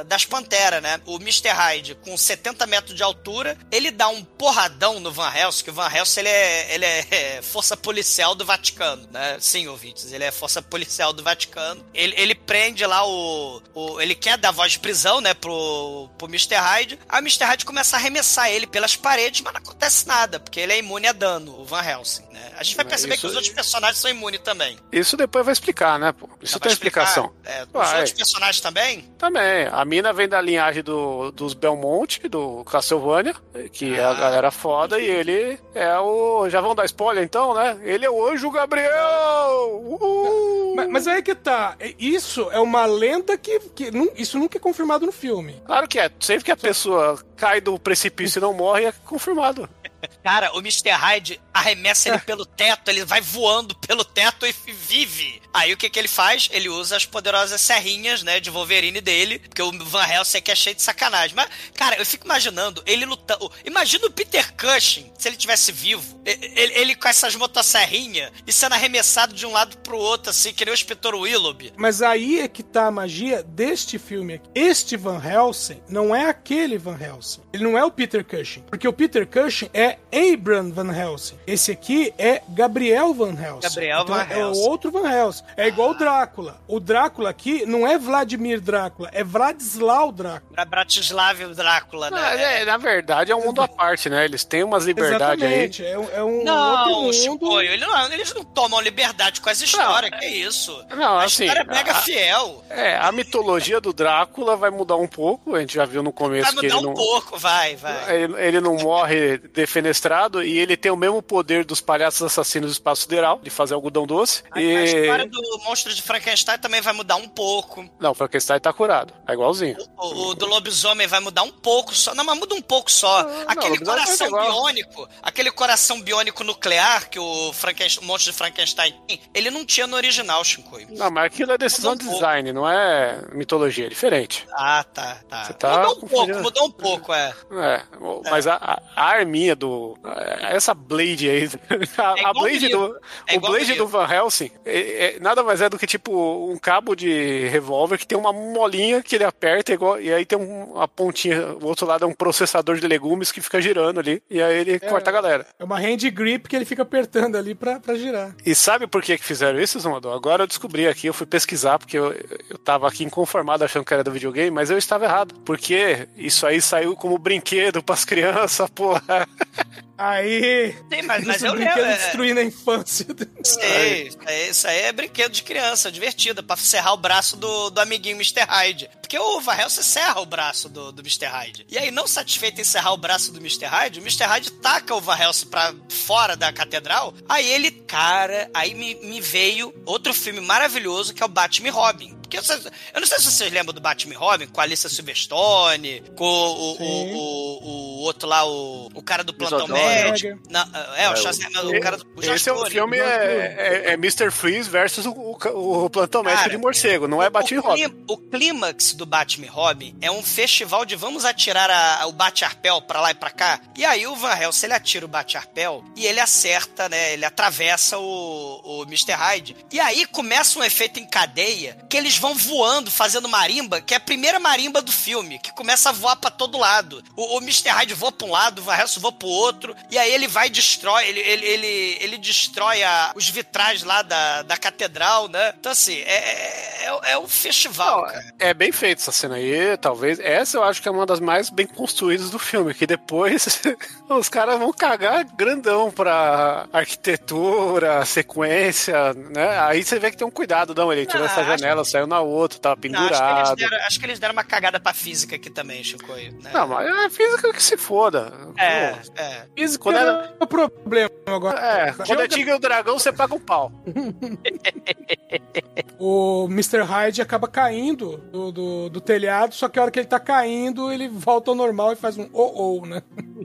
das panteras, né? O Mr. Hyde, com 70 metros de altura, ele dá um porradão no Van Helsing, que o Van Helsing, ele é, ele é força policial do Vaticano, né? Sim, ouvintes, ele é força policial do Vaticano. Ele, ele prende lá o, o... Ele quer dar voz de prisão, né, pro, pro Mr. Hyde. Aí o Mr. Hyde começa a arremessar ele pelas paredes, mas não acontece nada, porque ele é imune a dano, o Van Helsing, né? A gente vai Mas perceber isso- que os outros personagens são imunes também. Isso depois vai explicar, né, pô? Isso tem explicação. É, os outros personagens também? Também. A mina vem da linhagem do, dos Belmonte, do Castlevania, que é a galera foda, e ele é o. Já vão dar spoiler então, né? Ele é o anjo Gabriel! Uhul! Mas, mas aí que tá, é- isso é uma lenda que, que isso nunca é confirmado no filme. Claro que é. Sempre que a pessoa cai do precipício e não morre, é confirmado. Cara, o Mr. Hyde arremessa ele pelo teto, ele vai voando pelo teto e vive. Aí o que que ele faz? Ele usa as poderosas serrinhas, né, de Wolverine dele, porque o Van Helsing é cheio de sacanagem. Mas, cara, eu fico imaginando ele lutando. Imagina o Peter Cushing, se ele tivesse vivo, ele, ele com essas motosserrinhas e sendo arremessado de um lado pro outro, assim, que nem o inspetor Willoughby. Mas aí é que tá a magia deste filme aqui. Este Van Helsing não é aquele Van Helsing. Ele não é o Peter Cushing. Porque o Peter Cushing é Abram Van Helsing. Esse aqui é Gabriel Van Helsing. Gabriel Van É o Helsing. outro Van Helsing. É igual o Drácula. O Drácula aqui não é Vladimir Drácula, é Vladislau Drácula. Pra Bratislav Drácula, Ah, né? é, na verdade, é um mundo à parte, né? Eles têm umas liberdades aí. Exatamente. É, um- é um Não, outro mundo. Chicoio, ele não, eles não tomam liberdade com as histórias, que isso? Não, a assim, história é mega a- fiel. É, a mitologia do Drácula vai mudar um pouco. A gente já viu no começo Vai que mudar ele um não. pouco, vai, vai. Ele, ele não morre defenestrado e ele tem o mesmo poder dos palhaços assassinos do espaço sideral, de fazer algodão doce. A, e... a história do monstro de Frankenstein também vai mudar um pouco. Não, o Frankenstein tá curado. É igualzinho. O, o do lobisomem vai mudar um pouco só. Não, mas muda um pouco só. aquele lobisomem coração é biônico, aquele coração biônico nuclear que o, Frankenstein, o monstro de Frankenstein tem, ele não tinha no original, Shinkoi. Não, mas aquilo é decisão de um design, não é mitologia, é diferente. Ah, tá, tá. Tá mudou um pouco, mudou um pouco, é. É, mas a, a- a arminha do. Essa Blade aí. A, É a Blade do. É o Blade do Van Helsing é- é- nada mais é do que tipo um cabo de revólver que tem uma molinha que ele aperta igual, e aí tem um- uma pontinha. O outro lado é um processador de legumes que fica girando ali. E aí ele corta a galera. É uma hand grip que ele fica apertando ali pra, pra girar. E sabe por que, que fizeram isso, Zumador? Agora eu descobri aqui, eu fui pesquisar, porque eu, eu tava aqui inconformado achando que era do videogame, mas eu estava errado. Porque isso aí saiu como brinquedo pras crianças, porra. Aí. Sim, mas, mas Isso eu brinquedo lembro. é- destruindo a infância. Sei, isso aí- isso aí é brinquedo de criança, divertido, pra serrar o braço do, do amiguinho Mr. Hyde. Porque o Van Helsing serra o braço do, do Mr. Hyde. E aí, não satisfeito em serrar o braço do Mr. Hyde, o Mr. Hyde taca o Helsing pra fora da catedral. Aí ele, cara, aí me, me veio outro filme maravilhoso que é o Batman e Robin. Porque eu, eu não sei se vocês lembram do Batman e Robin, com a Alicia Silverstone, com o, o, o, o outro lá, o, o cara do plantão médico. Não, é, o, Schwarzenegger, o cara do o Esse é um Clooney. filme é, é, é Mr. Freeze versus o, o, o plantão médico de morcego, não é Batman e o, Robin. o clímax do Batman e Robin é um festival de vamos atirar a- o bate-arpel pra lá e pra cá. E aí o Van Helsing, ele atira o bate-arpel e ele acerta, né? Ele atravessa o, o Mr. Hyde. E aí começa um efeito em cadeia que eles vão voando, fazendo marimba, que é a primeira marimba do filme, que começa a voar pra todo lado. O, o Mr. Hyde voa pra um lado, o Helsing voa pro outro, e aí ele vai e destrói, ele, ele, ele, ele destrói a- os vitrais lá da, da catedral, né? Então assim, é, é, é um festival, cara. É bem feito essa cena aí, talvez. Essa eu acho que é uma das mais bem construídas do filme, que depois os caras vão cagar grandão pra arquitetura, sequência, né? Aí você vê que tem um cuidado, não, ele tirou Ah, essa janela, saiu na outra, tava Não, acho, que eles pendurado. deram, acho que eles deram uma cagada pra física aqui também, Chico. Né? Não, mas é física que se foda. É, Pô, é. Física, quando é, É o problema agora. é, quando é Tigre e o Dragão, você paga um pau. O Mr. Hyde acaba caindo do, do, do telhado, só que a hora que ele tá caindo, ele volta ao normal e faz um oh-oh, né?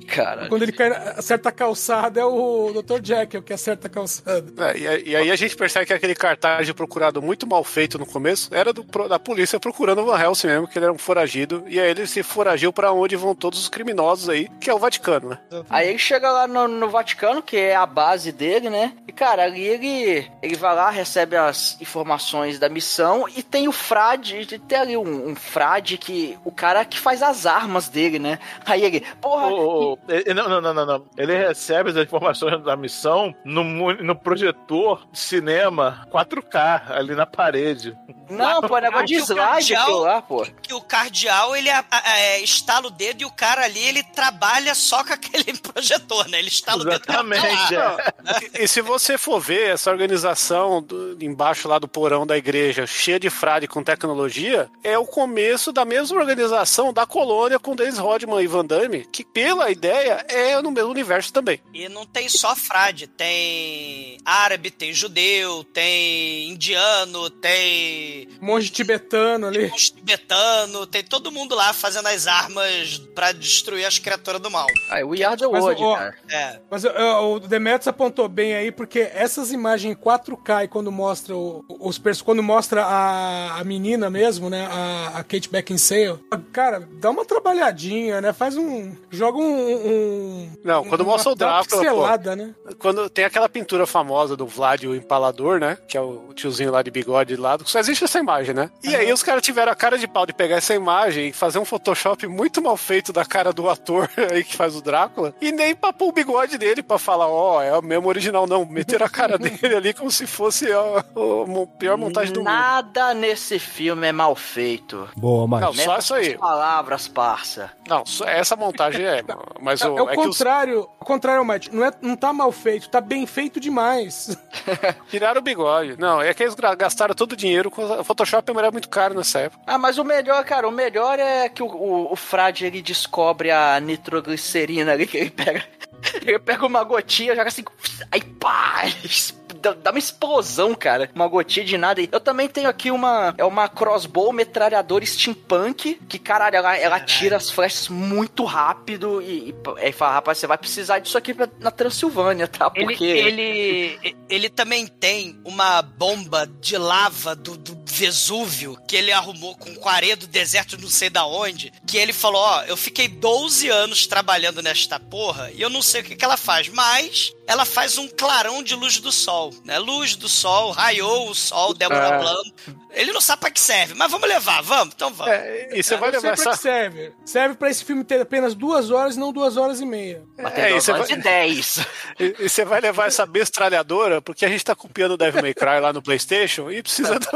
Cara. Quando ele cai, acerta a calçada, é o Dr. Jack, é o que acerta a calçada. É, e, aí- e aí a gente percebe que aquele cartaz de procurado muito mal feito no começo era do, da polícia procurando o Van Helsing mesmo, que ele era um foragido. E aí ele se foragiu pra onde vão todos os criminosos aí, que é o Vaticano, né? Aí ele chega lá no, no Vaticano, que é a base dele, né? E, cara, ali ele, ele vai lá, recebe as informações da missão e tem o frade, tem ali um, um frade que... O cara que faz as armas dele, né? Aí ele, porra... O- o- ele- não, não, não, não, não. Ele recebe as informações da missão no, no projetor de cinema 4K ali na parede. Não, pô, é negócio de que o slide cardeal- aquilo lá, pô. Que o cardeal, ele a- a- é, estala o dedo e o cara ali, ele trabalha só com aquele projetor, né? Ele estala o dedo e Exatamente, é. E se você for ver essa organização do- embaixo lá do porão da igreja, cheia de frade com tecnologia, é o começo da mesma organização da colônia com Dennis Rodman e Van Damme, que pela ideia é no mesmo universo também. E não tem só frade, tem árabe, tem judeu, tem indiano, tem Monge tibetano ali. uns tibetano, tem todo mundo lá fazendo as armas pra destruir as criaturas do mal. Are The Mas, World, ó, cara. É. Mas o Demetrius apontou bem aí, porque essas imagens em 4K e quando mostra o, os quando mostra a, a menina mesmo, né? A, a Kate Beckinsale. Cara, dá uma trabalhadinha, né? Faz um. Joga um. um Não, quando uma- mostra o Drácula, pô. pixelada, né? Quando tem aquela pintura famosa do Vlad o Empalador, né? Que é o tiozinho lá de bigode lá. Só existe essa imagem, né? E aí os caras tiveram a cara de pau de pegar essa imagem e fazer um Photoshop muito mal feito da cara do ator aí que faz o Drácula. E nem pra pôr o bigode dele pra falar, ó, é o mesmo original, não. Meteram a cara dele ali como se fosse a, mo- pior montagem do mundo. Nada nesse filme é mal feito. Boa, Mike. Não, só isso aí. Palavras, parça. Não, só essa montagem é. Mas É, o, é o é que os, contrário, o contrário, Matt. Não, é, não tá mal feito, tá bem feito demais. tiraram o bigode. Não, é que eles gastaram todo o dinheiro. Com... Photoshop era muito caro nessa época. Ah, mas o melhor, cara, o melhor é que o, o, o Frade ele descobre a nitroglicerina ali, que ele pega. Ele pega uma gotinha, joga assim, aí pá! Dá uma explosão, cara. Uma gotinha de nada. Eu também tenho aqui uma. É uma crossbow metralhadora steampunk. Que, caralho, ela, ela tira as flechas muito rápido. E, e aí fala, rapaz, você vai precisar disso aqui pra- na Transilvânia, tá? Ele, Porque. ele, ele também tem uma bomba de lava do, do Vesúvio que ele arrumou com areia do deserto não sei da onde. Que ele falou: Ó, eu fiquei 12 anos trabalhando nesta porra e eu não sei o que, que ela faz, mas ela faz um clarão de luz do sol. Né? Luz do sol, raiou o sol, Débora É. Blanco. Ele não sabe pra que serve, mas vamos levar, vamos, então vamos. É, e você vai Eu sei levar pra essa. que serve. Serve pra esse filme ter apenas duas horas e não duas horas e meia. Bater É, e duas você horas vai- e 10. E e você vai levar essa metralhadora, porque a gente tá copiando o Devil May Cry lá no PlayStation e precisa de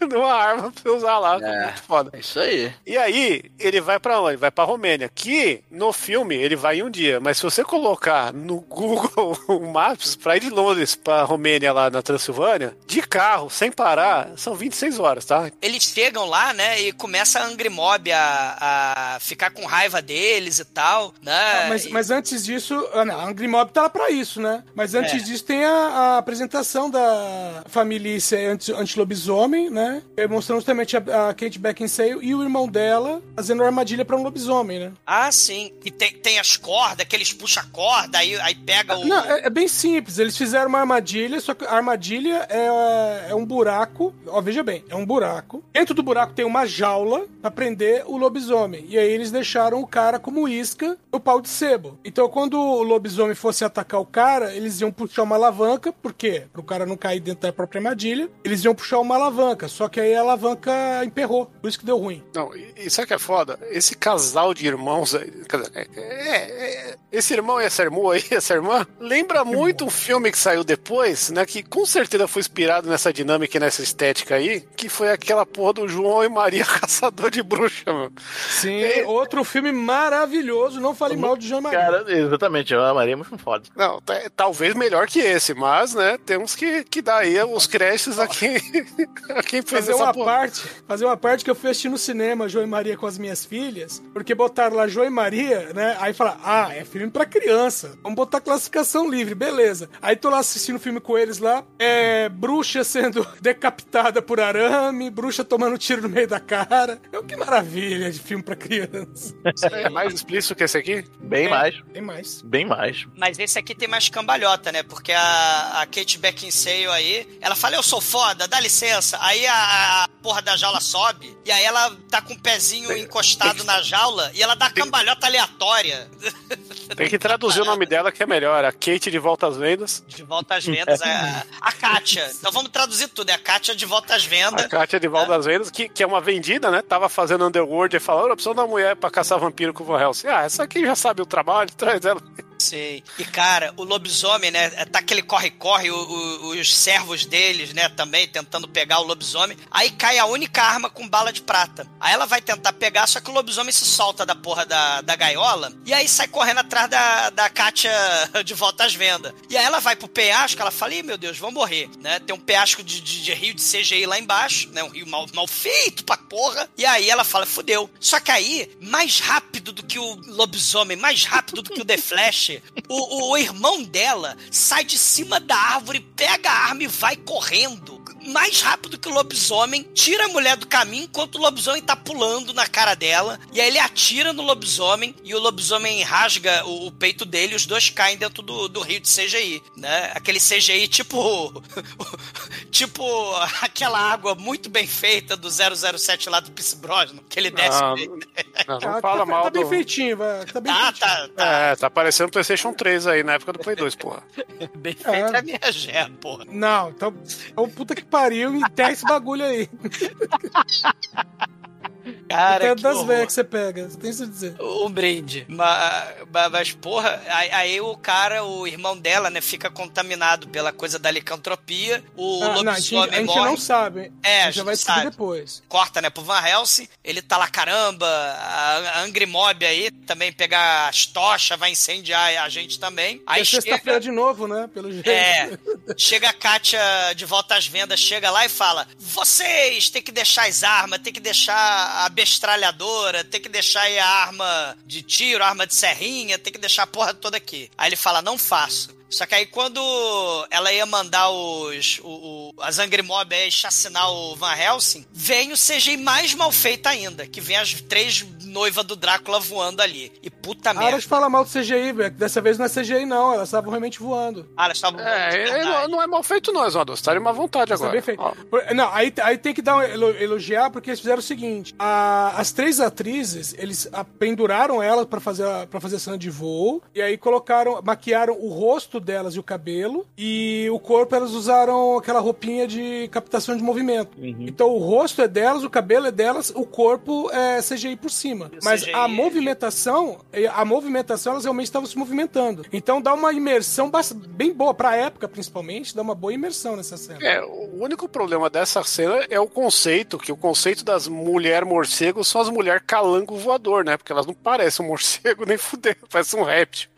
uma, de uma arma pra você usar lá. É. Muito foda. É isso aí. E aí, ele vai pra onde? Vai pra Romênia. Que no filme ele vai em um dia, mas se você colocar no Google Maps pra ir de Londres pra Romênia lá na Transilvânia, de carro, sem parar, são 26 horas, tá? eles chegam lá, né, e começa a Angry Mob a, a ficar com raiva deles e tal, né? Ah, mas, E- mas antes disso, ah, não, a Angry Mob tá lá pra isso, né? Mas antes É. disso tem a, a apresentação da família anti- anti-lobisomem, né? É, Mostrando justamente a, a Kate Beckinsale e o irmão dela fazendo armadilha pra um lobisomem, né? Ah, sim. E tem, tem as cordas, que eles puxam a corda, aí, aí pega o. Não, é, é bem simples. Eles fizeram uma armadilha, só que a armadilha é, é um buraco. Ó, veja bem, é um buraco. Dentro do buraco tem uma jaula pra prender o lobisomem. E aí eles deixaram o cara como isca no pau de sebo. Então, quando o lobisomem fosse atacar o cara, eles iam puxar uma alavanca. Por quê? Pro cara não cair dentro da própria armadilha. Eles iam puxar uma alavanca. Só que aí a alavanca emperrou. Por isso que deu ruim. Não, e e sabe o que é foda? Esse casal de irmãos aí, é- é- é- esse irmão e essa irmã aí, essa irmã, lembra muito um filme que saiu depois, né? Que com certeza foi inspirado nessa dinâmica e nessa estética aí, que foi aquela porra do João e Maria Caçador de Bruxa, mano. Sim, outro filme maravilhoso. Não fale mal de João e Maria. Cara, exatamente, a Maria é muito foda. Não, tá- talvez melhor que esse, mas, né, temos que, que dar aí os créditos a quem, fez fazer essa uma porra. parte, fazer uma parte que eu fui assistir no cinema João e Maria com as minhas filhas, porque botaram lá João e Maria, né? Aí fala: "Ah, é filme pra criança. Vamos botar classificação livre, beleza". Aí tô lá assistindo o filme com eles lá, é bruxa sendo decapitada por arame, bruxa tomando tiro no meio da cara. Eu que maravilha de filme pra criança. É mais explícito que esse aqui? Bem É. mais, Tem mais. bem mais. Mas esse aqui tem mais cambalhota, né? Porque a, a Kate Beckinsale aí, ela fala, eu sou foda, dá licença. Aí a, a porra da jaula sobe, e aí ela tá com o pezinho encostado na jaula, e ela dá cambalhota aleatória. Tem que traduzir o nome dela que é melhor. A Kate de volta às vendas. De volta às vendas, a, a Kátia. Então vamos traduzir tudo, é a Kátia de volta às vendas. A Kátia de volta às vendas, que, que é uma vendida, né? Tava fazendo Underworld e falou: eu preciso de uma mulher pra caçar vampiro com o Van Helsing. Ah, essa aqui já sabe o trabalho, traz ela. Sim. E, cara, o lobisomem, né? Tá aquele corre-corre, os servos deles, né? Também tentando pegar o lobisomem. Aí cai a única arma com bala de prata. Aí ela vai tentar pegar, só que o lobisomem se solta da porra da, da gaiola. E aí sai correndo atrás da, da Kátia de volta às vendas. E aí ela vai pro penhasco, ela fala: Ih, meu Deus, vou morrer, né? Tem um penhasco de, de, de rio de CGI lá embaixo, né? Um rio mal, mal feito pra porra. E aí ela fala: fudeu. Só que aí, mais rápido do que o lobisomem, mais rápido do que o The Flash, o, o, o irmão dela sai de cima da árvore, pega a arma e vai correndo. Mais rápido que o lobisomem, tira a mulher do caminho enquanto o lobisomem tá pulando na cara dela. E aí ele atira no lobisomem e o lobisomem rasga o, o peito dele e os dois caem dentro do, do rio de CGI, né? Aquele CGI tipo. tipo aquela água muito bem feita do 007 lá do Pierce Brosnan, que ele desce. Não, bem. não, não Ah, fala tá, mal tá do... bem feitinho, vai. Tá bem Ah, feitinho. tá, tá. É, tá parecendo PlayStation 3 aí, na época do Play 2, porra. Bem feita É. a minha gé, porra. Não, então, então puta que pariu, enterra esse bagulho aí. Cara, que das velhas que você pega, tem isso a dizer. Um brinde. Mas, mas porra, aí, aí o cara, o irmão dela, né, fica contaminado pela coisa da licantropia. O Ah, não, a gente, a gente morre. não sabe. É, a gente já vai descobrir sabe. depois. Corta, né, pro Van Helsing. Ele tá lá, caramba, a, a Angry Mob aí também pegar as tochas, vai incendiar a gente também. Aí é sexta-feira chega, de novo, né? Pelo jeito. é, chega a Kátia de volta às vendas, chega lá e fala: Vocês têm que deixar as armas, tem que deixar a bestralhadora, tem que deixar aí a arma de tiro, a arma de serrinha, tem que deixar a porra toda aqui. Aí ele fala: Não faço. Só que aí quando ela ia mandar os. O, o, as Angry Mob aí chacinar o Van Helsing, vem o CGI mais mal feito ainda. Que vem as três noivas do Drácula voando ali. E puta Para merda. de falar mal do CGI, velho. Dessa vez não é CGI, não. Elas estavam realmente voando. Ah, elas estavam. É, não, não é mal feito não, Exaldo. Você tá de má vontade é agora. bem feito. Não, aí, aí tem que dar um elo- elogiar, porque eles fizeram o seguinte: a- as três atrizes, eles a- penduraram elas pra fazer, a, pra fazer a cena de voo, e aí colocaram, maquiaram o rosto delas e o cabelo, e o corpo elas usaram aquela roupinha de captação de movimento. Então o rosto é delas, o cabelo é delas, o corpo é CGI por cima. O Mas CGI a movimentação, a movimentação elas realmente estavam se movimentando. Então dá uma imersão bem boa, pra época principalmente, dá uma boa imersão nessa cena. É, o único problema dessa cena é o conceito, que o conceito das mulher morcego são as mulher calango voador, né? Porque elas não parecem um morcego nem fuder, parece um réptil.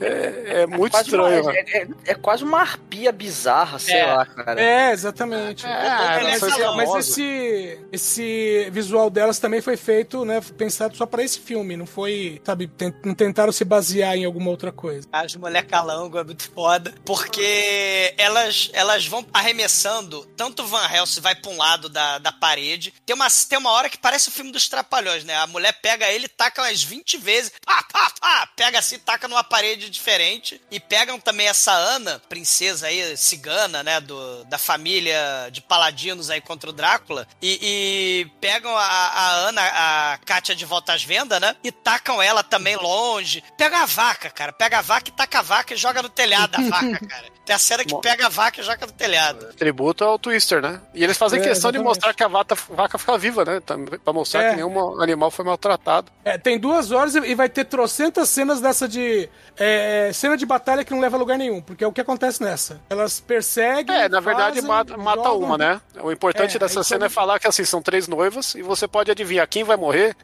É, é muito Quase uma- estranho. É, é- é quase uma arpia bizarra, sei É. lá, cara. É, exatamente. É, mas, foi mas esse, esse visual delas também foi feito, né? Pensado só pra esse filme. Não foi, sabe, não tentaram se basear em alguma outra coisa. As mulher calango é muito foda, porque elas, elas vão arremessando, tanto o Van Helsing vai pra um lado da, da parede, tem uma, tem uma hora que parece o filme dos Trapalhões, né? A mulher pega ele, taca umas 20 vezes, pá, pá, pá, pega assim, taca numa parede diferente, e pegam também essa Ana, princesa aí, cigana, né, do, da família de paladinos aí contra o Drácula, e, e pegam a, a Ana, a Kátia de volta às vendas, né, e tacam ela também longe. Pega a vaca, cara, pega a vaca e taca a vaca e joga no telhado da vaca, cara. Tem a cena que pega a vaca e joga no telhado. Tributo ao Twister, né? E eles fazem É, questão de exatamente. mostrar que a vaca, vaca fica viva, né? Pra mostrar É. que nenhum animal foi maltratado. É, tem duas horas e e vai ter trocentas cenas dessa de. é, cena de batalha que não leva a lugar nenhum, porque é o que acontece nessa. Elas perseguem. É, na verdade fazem, mata, mata jogam- uma, né? O importante É, dessa aí cena é falar que assim, são três noivas e você pode adivinhar quem vai morrer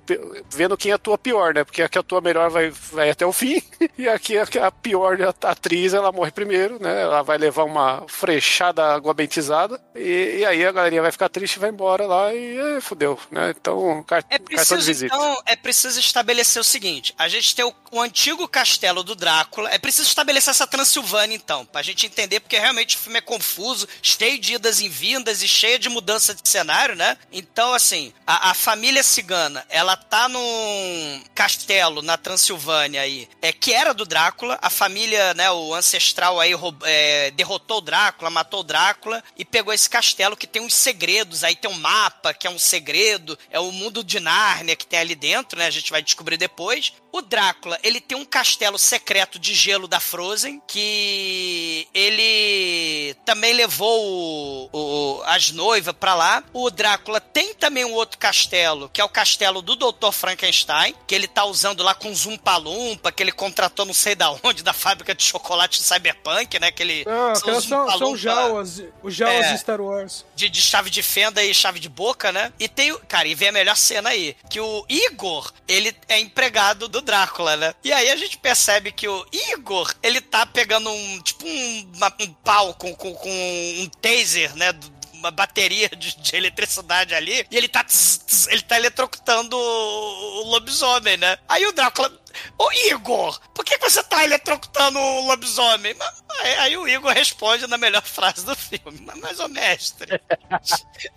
vendo quem atua pior, né? Porque a que atua melhor vai, vai até o fim e aqui a, que a pior atriz ela morre primeiro, né? Ela vai levar uma frechada aguamentizada e, e aí a galerinha vai ficar triste e vai embora lá e é, fudeu, né? Então, car É cartão de preciso, visita. então, é preciso estabelecer o seguinte: a gente tem o, o antigo castelo do Drácula. É preciso estabelecer essa Transilvânia, então, pra gente entender, porque realmente o filme é confuso, cheio de idas e vindas e cheio de mudança de cenário, né? Então, assim, a, a família cigana, ela tá num castelo na Transilvânia aí, é, que era do Drácula. A família, né, o ancestral aí é, derrotou o Drácula, matou o Drácula e pegou esse castelo que tem uns segredos. Aí tem um mapa que é um segredo, é o mundo de Nárnia que tem ali dentro, né? A gente vai descobrir depois. O Drácula, ele tem um castelo secreto de gelo da Frozen, que ele também levou o- o- as noivas pra lá. O Drácula tem também um outro castelo, que é o castelo do Dr. Frankenstein, que ele tá usando lá com Zumpalumpa, que ele contratou não sei da onde, da fábrica de chocolate Cyberpunk, né? Que ele, Não, são são, são Jawas, os Jawas É. de Star Wars. de, de chave de fenda e chave de boca, né? E tem, o- cara, e vem a melhor cena aí, que o Igor, ele é empregado do Drácula, né? E aí a gente percebe que o Igor, ele tá pegando um, tipo um, uma- um pau com, com, com um taser, né? uma bateria de, de eletricidade ali, e ele tá, tss, tss, ele tá eletrocutando o, o lobisomem, né? Aí o Drácula, Ô Igor, por que que você tá eletrocutando o lobisomem? Mas- Aí, o Igor responde na melhor frase do filme. Mas, ô mestre,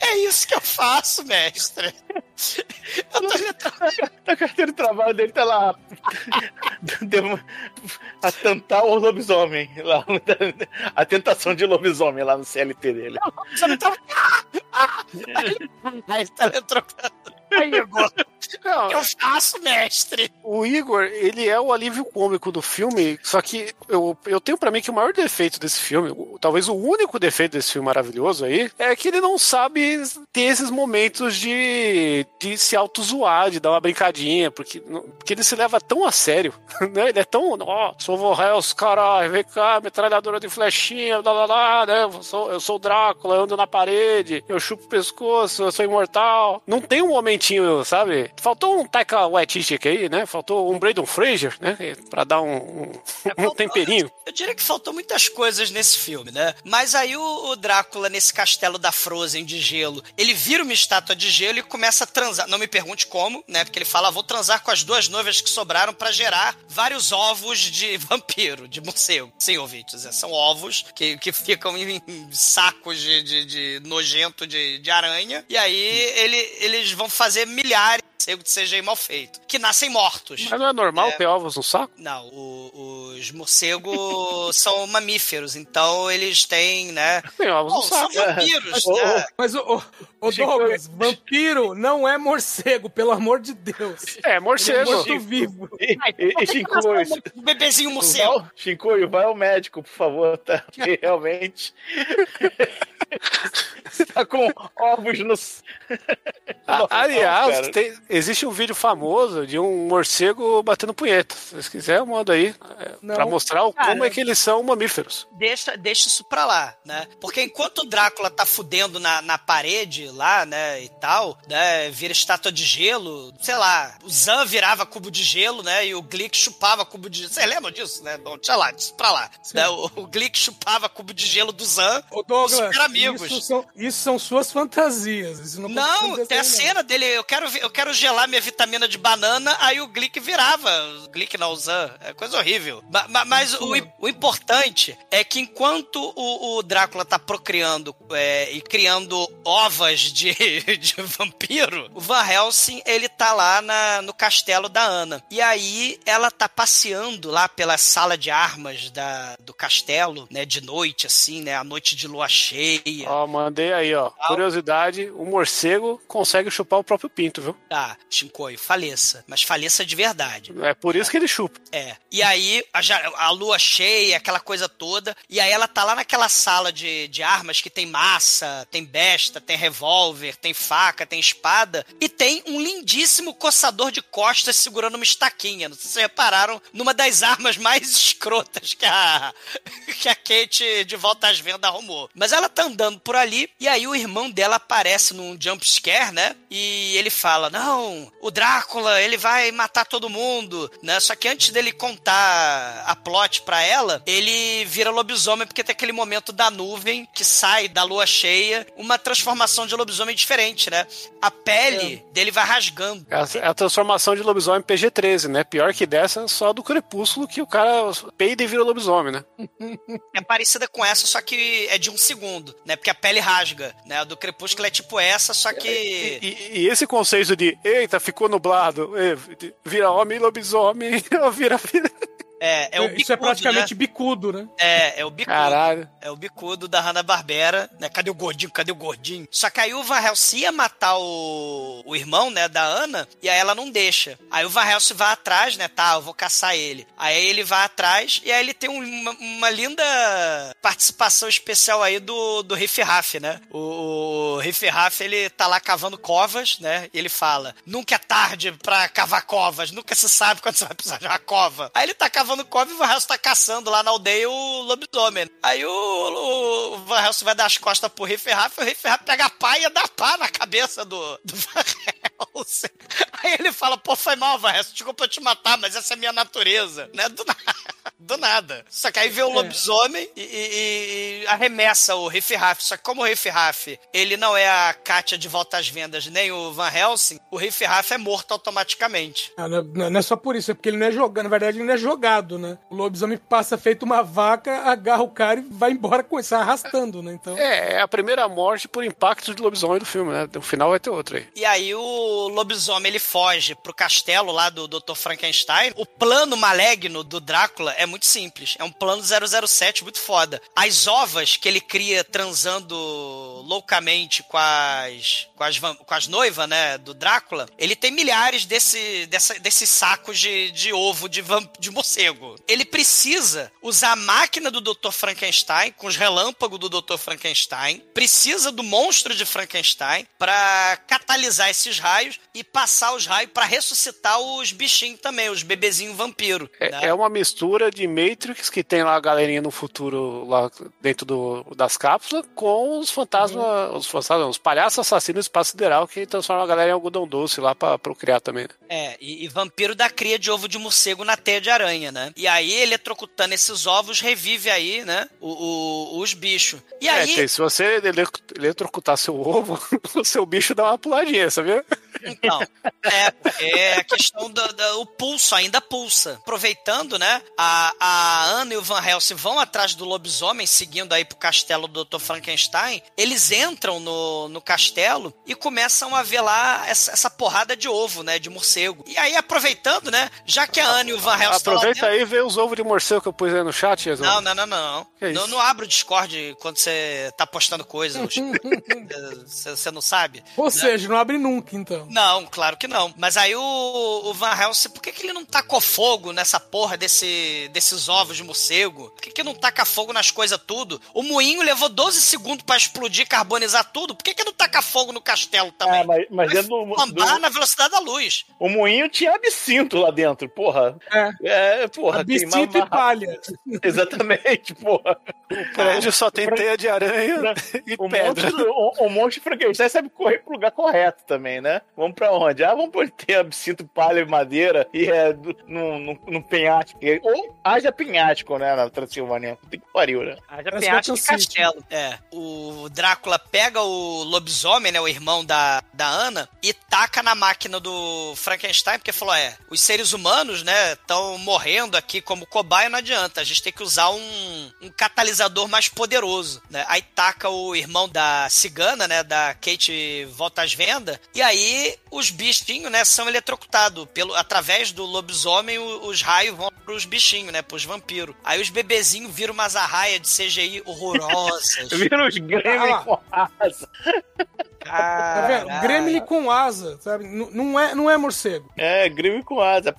é isso que eu faço, mestre. Eu tô eletrocutando. Na carteira de trabalho dele tá lá. Deu- Atentar ao lobisomem. Lá, a tentação de lobisomem lá no CLT dele. Tá... Ah, aí, aí ele tá eletrocutando. Aí, Igor, Não, eu faço, mestre? o Igor, ele é o alívio cômico do filme, só que eu, eu tenho pra mim que o maior defeito desse filme, talvez o único defeito desse filme maravilhoso aí, é que ele não sabe ter esses momentos de, de se auto-zoar, de dar uma brincadinha, porque, porque ele se leva tão a sério, né? Ele é tão, ó, sou o Hells, caralho, vem cá, metralhadora de flechinha, blá blá blá, né? Eu sou, eu sou o Drácula, eu ando na parede, eu chupo o pescoço, eu sou imortal. Não tem um momentinho, sabe? Faltou um Taika Waititi aí, né? Faltou um Braden Fraser, né? Pra dar um, um, um temperinho. Eu diria que faltou muitas coisas nesse filme, né? Mas aí o, o Drácula, nesse castelo da Frozen de gelo, ele vira uma estátua de gelo e começa a transar. Não me pergunte como, né? Porque ele fala, "Ah, vou transar com as duas noivas que sobraram pra gerar vários ovos de vampiro, de morcego. Sim, ouvintes, é, são ovos que, que ficam em, em sacos de, de, de nojento de, de aranha. E aí ele, eles vão fazer milhares de morcegos de CGI mal feito, que nascem mortos. Mas não é normal É. ter ovos no saco? Não, o- os morcegos são mamíferos, então eles têm, né? Tem ovos Bom, no são saco. vampiros, Ô, né? Mas, ô, ô, ô Chico, Douglas, vampiro não é morcego, pelo amor de Deus. É, Ele é morcego. morto-vivo. E, e, e Shinkoio, Um bebezinho morcego. vai- Shinkoio, vai ao médico, por favor, tá? Porque realmente. tá com ovos no. A- Nossa, Aliás, tem- existe um vídeo famoso de um morcego batendo punheta. Se vocês quiserem, eu mando aí. É, Não. pra mostrar o- como é que eles são mamíferos. Deixa, deixa isso pra lá, né? Porque enquanto o Drácula tá fudendo na, na parede lá, né, e tal, né, vira estátua de gelo, sei lá, o Zan virava cubo de gelo, né, e o Glick chupava cubo de gelo. Você lembra disso, né? Bom, deixa lá, disso pra lá. Né, o, o Glick chupava cubo de gelo do Zan. Ô Douglas, Super amigos. Isso, são, isso são suas fantasias. Isso não, Não, tem a cena dele, eu quero, eu quero gelar minha vitamina de banana, aí o Glick virava. O Glick não, o Zan. É coisa horrível. Ma- ma- Mas, o, o importante é que enquanto o, o Drácula tá procriando é, e criando ovas de, de vampiro, o Van Helsing, ele tá lá na- no castelo da Ana. E aí ela tá passeando lá pela sala de armas da, do castelo, né, de noite, assim, né, a noite de lua cheia. Ó, mandei aí, ó. Curiosidade: o morcego consegue chupar o próprio pinto, viu? Tá, Shinkoio, faleça. Mas faleça de verdade. É por isso que ele chupa. É. E aí, a, a lua cheia, aquela coisa toda. E aí ela tá lá naquela sala de, de armas que tem massa, tem besta, tem revólver, tem faca, tem espada. E tem um lindíssimo coçador de costas segurando uma estaquinha. Não sei se vocês repararam, numa das armas mais escrotas que a, que a Kate de volta às vendas arrumou. Mas ela tá andando por ali, e aí o irmão dela aparece num jump scare, né? E ele fala: Não, o Drácula, ele vai matar todo mundo, né? Só que antes dele contar a plot pra ela, ele vira lobisomem, porque tem aquele momento da nuvem que sai da lua cheia, uma transformação de lobisomem diferente, né? A pele dele vai rasgando. É a, é a transformação de lobisomem PG-13, né? Pior que dessa, só do crepúsculo que o cara peida e vira lobisomem, né? É parecida com essa, só que é de um segundo, né? Porque a pele rasga, né? A do Crepúsculo é tipo essa, só que... E, e esse conceito de, eita, ficou nublado, vira homem lobisomem, vira. É, é o bicudo, Isso é praticamente né? bicudo, né? É, é o bicudo. Caralho. É o bicudo da Hanna-Barbera, né? Cadê o gordinho? Cadê o gordinho? Só que aí o Van Helsing ia matar o, o irmão, né, da Ana, e aí ela não deixa. Aí o Van Helsing vai atrás, né, tá, eu vou caçar ele. Aí ele vai atrás, e aí ele tem um- uma, uma linda participação especial aí do, do Riff Raff, né? O, o Riff Raff, ele tá lá cavando covas, né, e ele fala, nunca é tarde pra cavar covas, nunca se sabe quando você vai precisar de uma cova. Aí ele tá cavando cova e o Van Helsing tá caçando lá na aldeia o lobisomem. Aí o, o, o Van Helsing vai dar as costas pro Riff Raff e o Riff Raff pega a pá e dá pá na cabeça do, do Van Helsing. Aí ele fala, pô, foi mal, Van Helsing, desculpa eu te matar, mas essa é a minha natureza, né? Do nada. Do nada. Só que aí vê o lobisomem e, e- e arremessa o Riff Raff. Só que como o Riff Raff, ele não é a Katia de volta às vendas, nem o Van Helsing, o Riff Raff é morto automaticamente. Ah, não, não- não é só por isso, é porque ele não é jogado. Na verdade, ele não é jogado, né? O lobisomem passa feito uma vaca, agarra o cara e vai embora com isso, arrastando, né? Então. É, é a primeira morte por impacto de lobisomem do filme, né? No final vai ter outra aí. E aí o lobisomem ele foge pro castelo lá do Dr. Frankenstein. O plano maligno do Drácula é muito simples. É um plano 007 muito foda. As ovas que ele cria transando loucamente com as com as, com as noivas, né, do Drácula, ele tem milhares desse, dessa, desses sacos de, de ovo de, de morcego. Ele precisa usar a máquina do Dr. Frankenstein com os relâmpagos do Dr. Frankenstein, precisa do monstro de Frankenstein pra catalisar esses raios e passar os raios pra ressuscitar os bichinhos também, os bebezinhos vampiro. né? É, é uma mistura de Matrix, que tem lá a galerinha no futuro, lá dentro do, das cápsulas, com os fantasmas, os fantasmas, os palhaços assassinos do espaço sideral, que transformam a galera em algodão doce lá pra procriar também. né? É, e, e vampiro dá cria de ovo de morcego na teia de aranha, né? E aí, eletrocutando esses ovos, revive aí, né? o- o- os bichos. E É, aí. tem- se você ele- eletrocutar seu ovo, o seu bicho dá uma puladinha, sabia? Então, é, é a questão do, do- o pulso, ainda pulsa. Aproveitando, né? A, a Anna e o Van Helsing vão atrás do lobisomem, seguindo aí pro castelo do Dr. Frankenstein. Eles entram no, no castelo e começam a ver lá essa, essa porrada de ovo, né? De morcego. E aí, aproveitando, né? Já que a Anna e o Van Helsing Aproveita dentro- aí vê os ovos de morcego que eu pus aí no chat, Yazão. Não, não, não, não. Que Não, isso? não abre o Discord quando você tá postando coisas. Você não sabe? Ou seja, não abre nunca, então. Não, claro que não. Mas aí o, o Van Helsing, por que, que ele não tacou fogo nessa porra desse, desses ovos de morcego? Por que, que não taca fogo nas coisas tudo? O moinho levou 12 segundos pra explodir, carbonizar tudo. Por que, que não taca fogo no castelo também? Ah, mas, mas dentro do, Lambar do- na velocidade da luz. O moinho tinha absinto lá dentro, porra. É. É, porra, tem Absinto uma- e palha. Exatamente, porra. O prédio só tem teia de aranha e O pedra. monstro, o, o monstro Frankenstein sabe correr pro lugar correto também, né? Vamos pra onde? Ah, vamos pôr ter absinto, palha e madeira e é do- no, no, no penhasco. Ou haja penhasco, né, na Transilvânia. Tem que pariu, né? Haja penhasco de City. castelo. É. O Drácula pega o lobisomem, né? O irmão da, da Ana, e taca na máquina do Frankenstein, porque falou: é, os seres humanos, né, estão morrendo aqui como cobaia, não adianta. A gente tem que usar um, um catalisador mais poderoso, né? Aí taca o irmão da cigana, né? Da Kate volta às vendas, e aí os bichinhos, né, são eletrocutados. Pelo, através do lobisomem, o- os raios vão pros bichinhos, né? Pros vampiros. Aí os bebezinhos viram umas arraias de CGI horrorosas. Viram os Gremlin Ah. com Tá vendo? Gremlin com asa, sabe? N- não é, não é morcego. É, Gremlin com asa.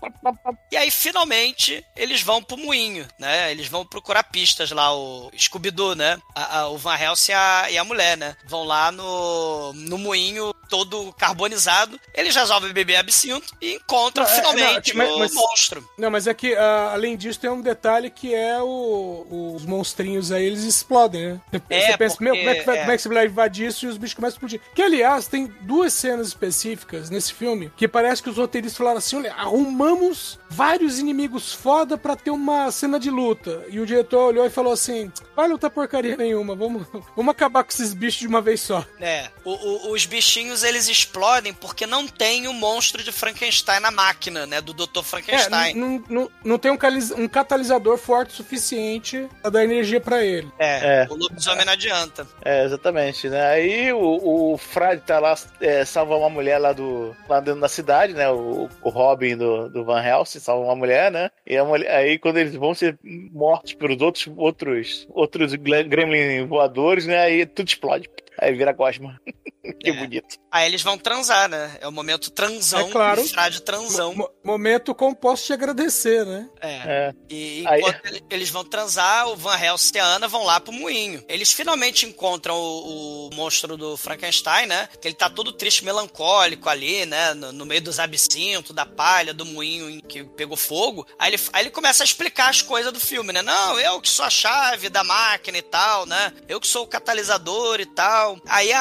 E aí, finalmente, eles vão pro moinho, né? Eles vão procurar pistas lá, o Scooby-Doo, né? A- a- o Van Helsing e a, e a mulher, né? Vão lá no, no moinho todo carbonizado. Eles resolvem beber absinto e encontram Não, é, finalmente não, mas- o mas- monstro. Não, mas é que, ah, além disso, tem um detalhe que é o, os monstrinhos aí, eles explodem, né? Você É, pensa, meu, como é, que vai, porque- como é que você vai invadir isso e os bichos começam a explodir? Que, aliás, tem duas cenas específicas nesse filme que parece que os roteiristas falaram assim, olha, arrumamos vários inimigos foda pra ter uma cena de luta. E o diretor olhou e falou assim, vai lutar porcaria nenhuma, vamos, vamos acabar com esses bichos de uma vez só. É, o- o- os bichinhos eles explodem porque não tem o monstro de Frankenstein na máquina, né? Do Dr. É, Frankenstein. não, não, não tem um, um catalisador forte o suficiente pra dar energia pra ele. É, É. o lobisomem não adianta. É, exatamente, né? Aí o, o Frade tá lá, é, salva uma mulher lá do lá dentro da cidade, né? O, o Robin do, do Van Helsing salva uma mulher, né? E mulher, aí quando eles vão ser mortos pelos outros outros outros gremlin voadores, né? Aí tudo explode. Aí vira gosma. que É. bonito. Aí eles vão transar, né? É o momento transão, É claro. frade transão. Mo- momento como posso te agradecer, né? É. É. E Aí- enquanto ele- eles vão transar, o Van Helsing e a Ana vão lá pro moinho. Eles finalmente encontram o, o monstro do Frankenstein, né? Que ele tá todo triste, melancólico ali, né? No, no meio dos absintos, da palha, do moinho que pegou fogo. Aí ele, aí ele começa a explicar as coisas do filme, né? Não, eu que sou a chave da máquina e tal, né? Eu que sou o catalisador e tal. Tal. Aí a,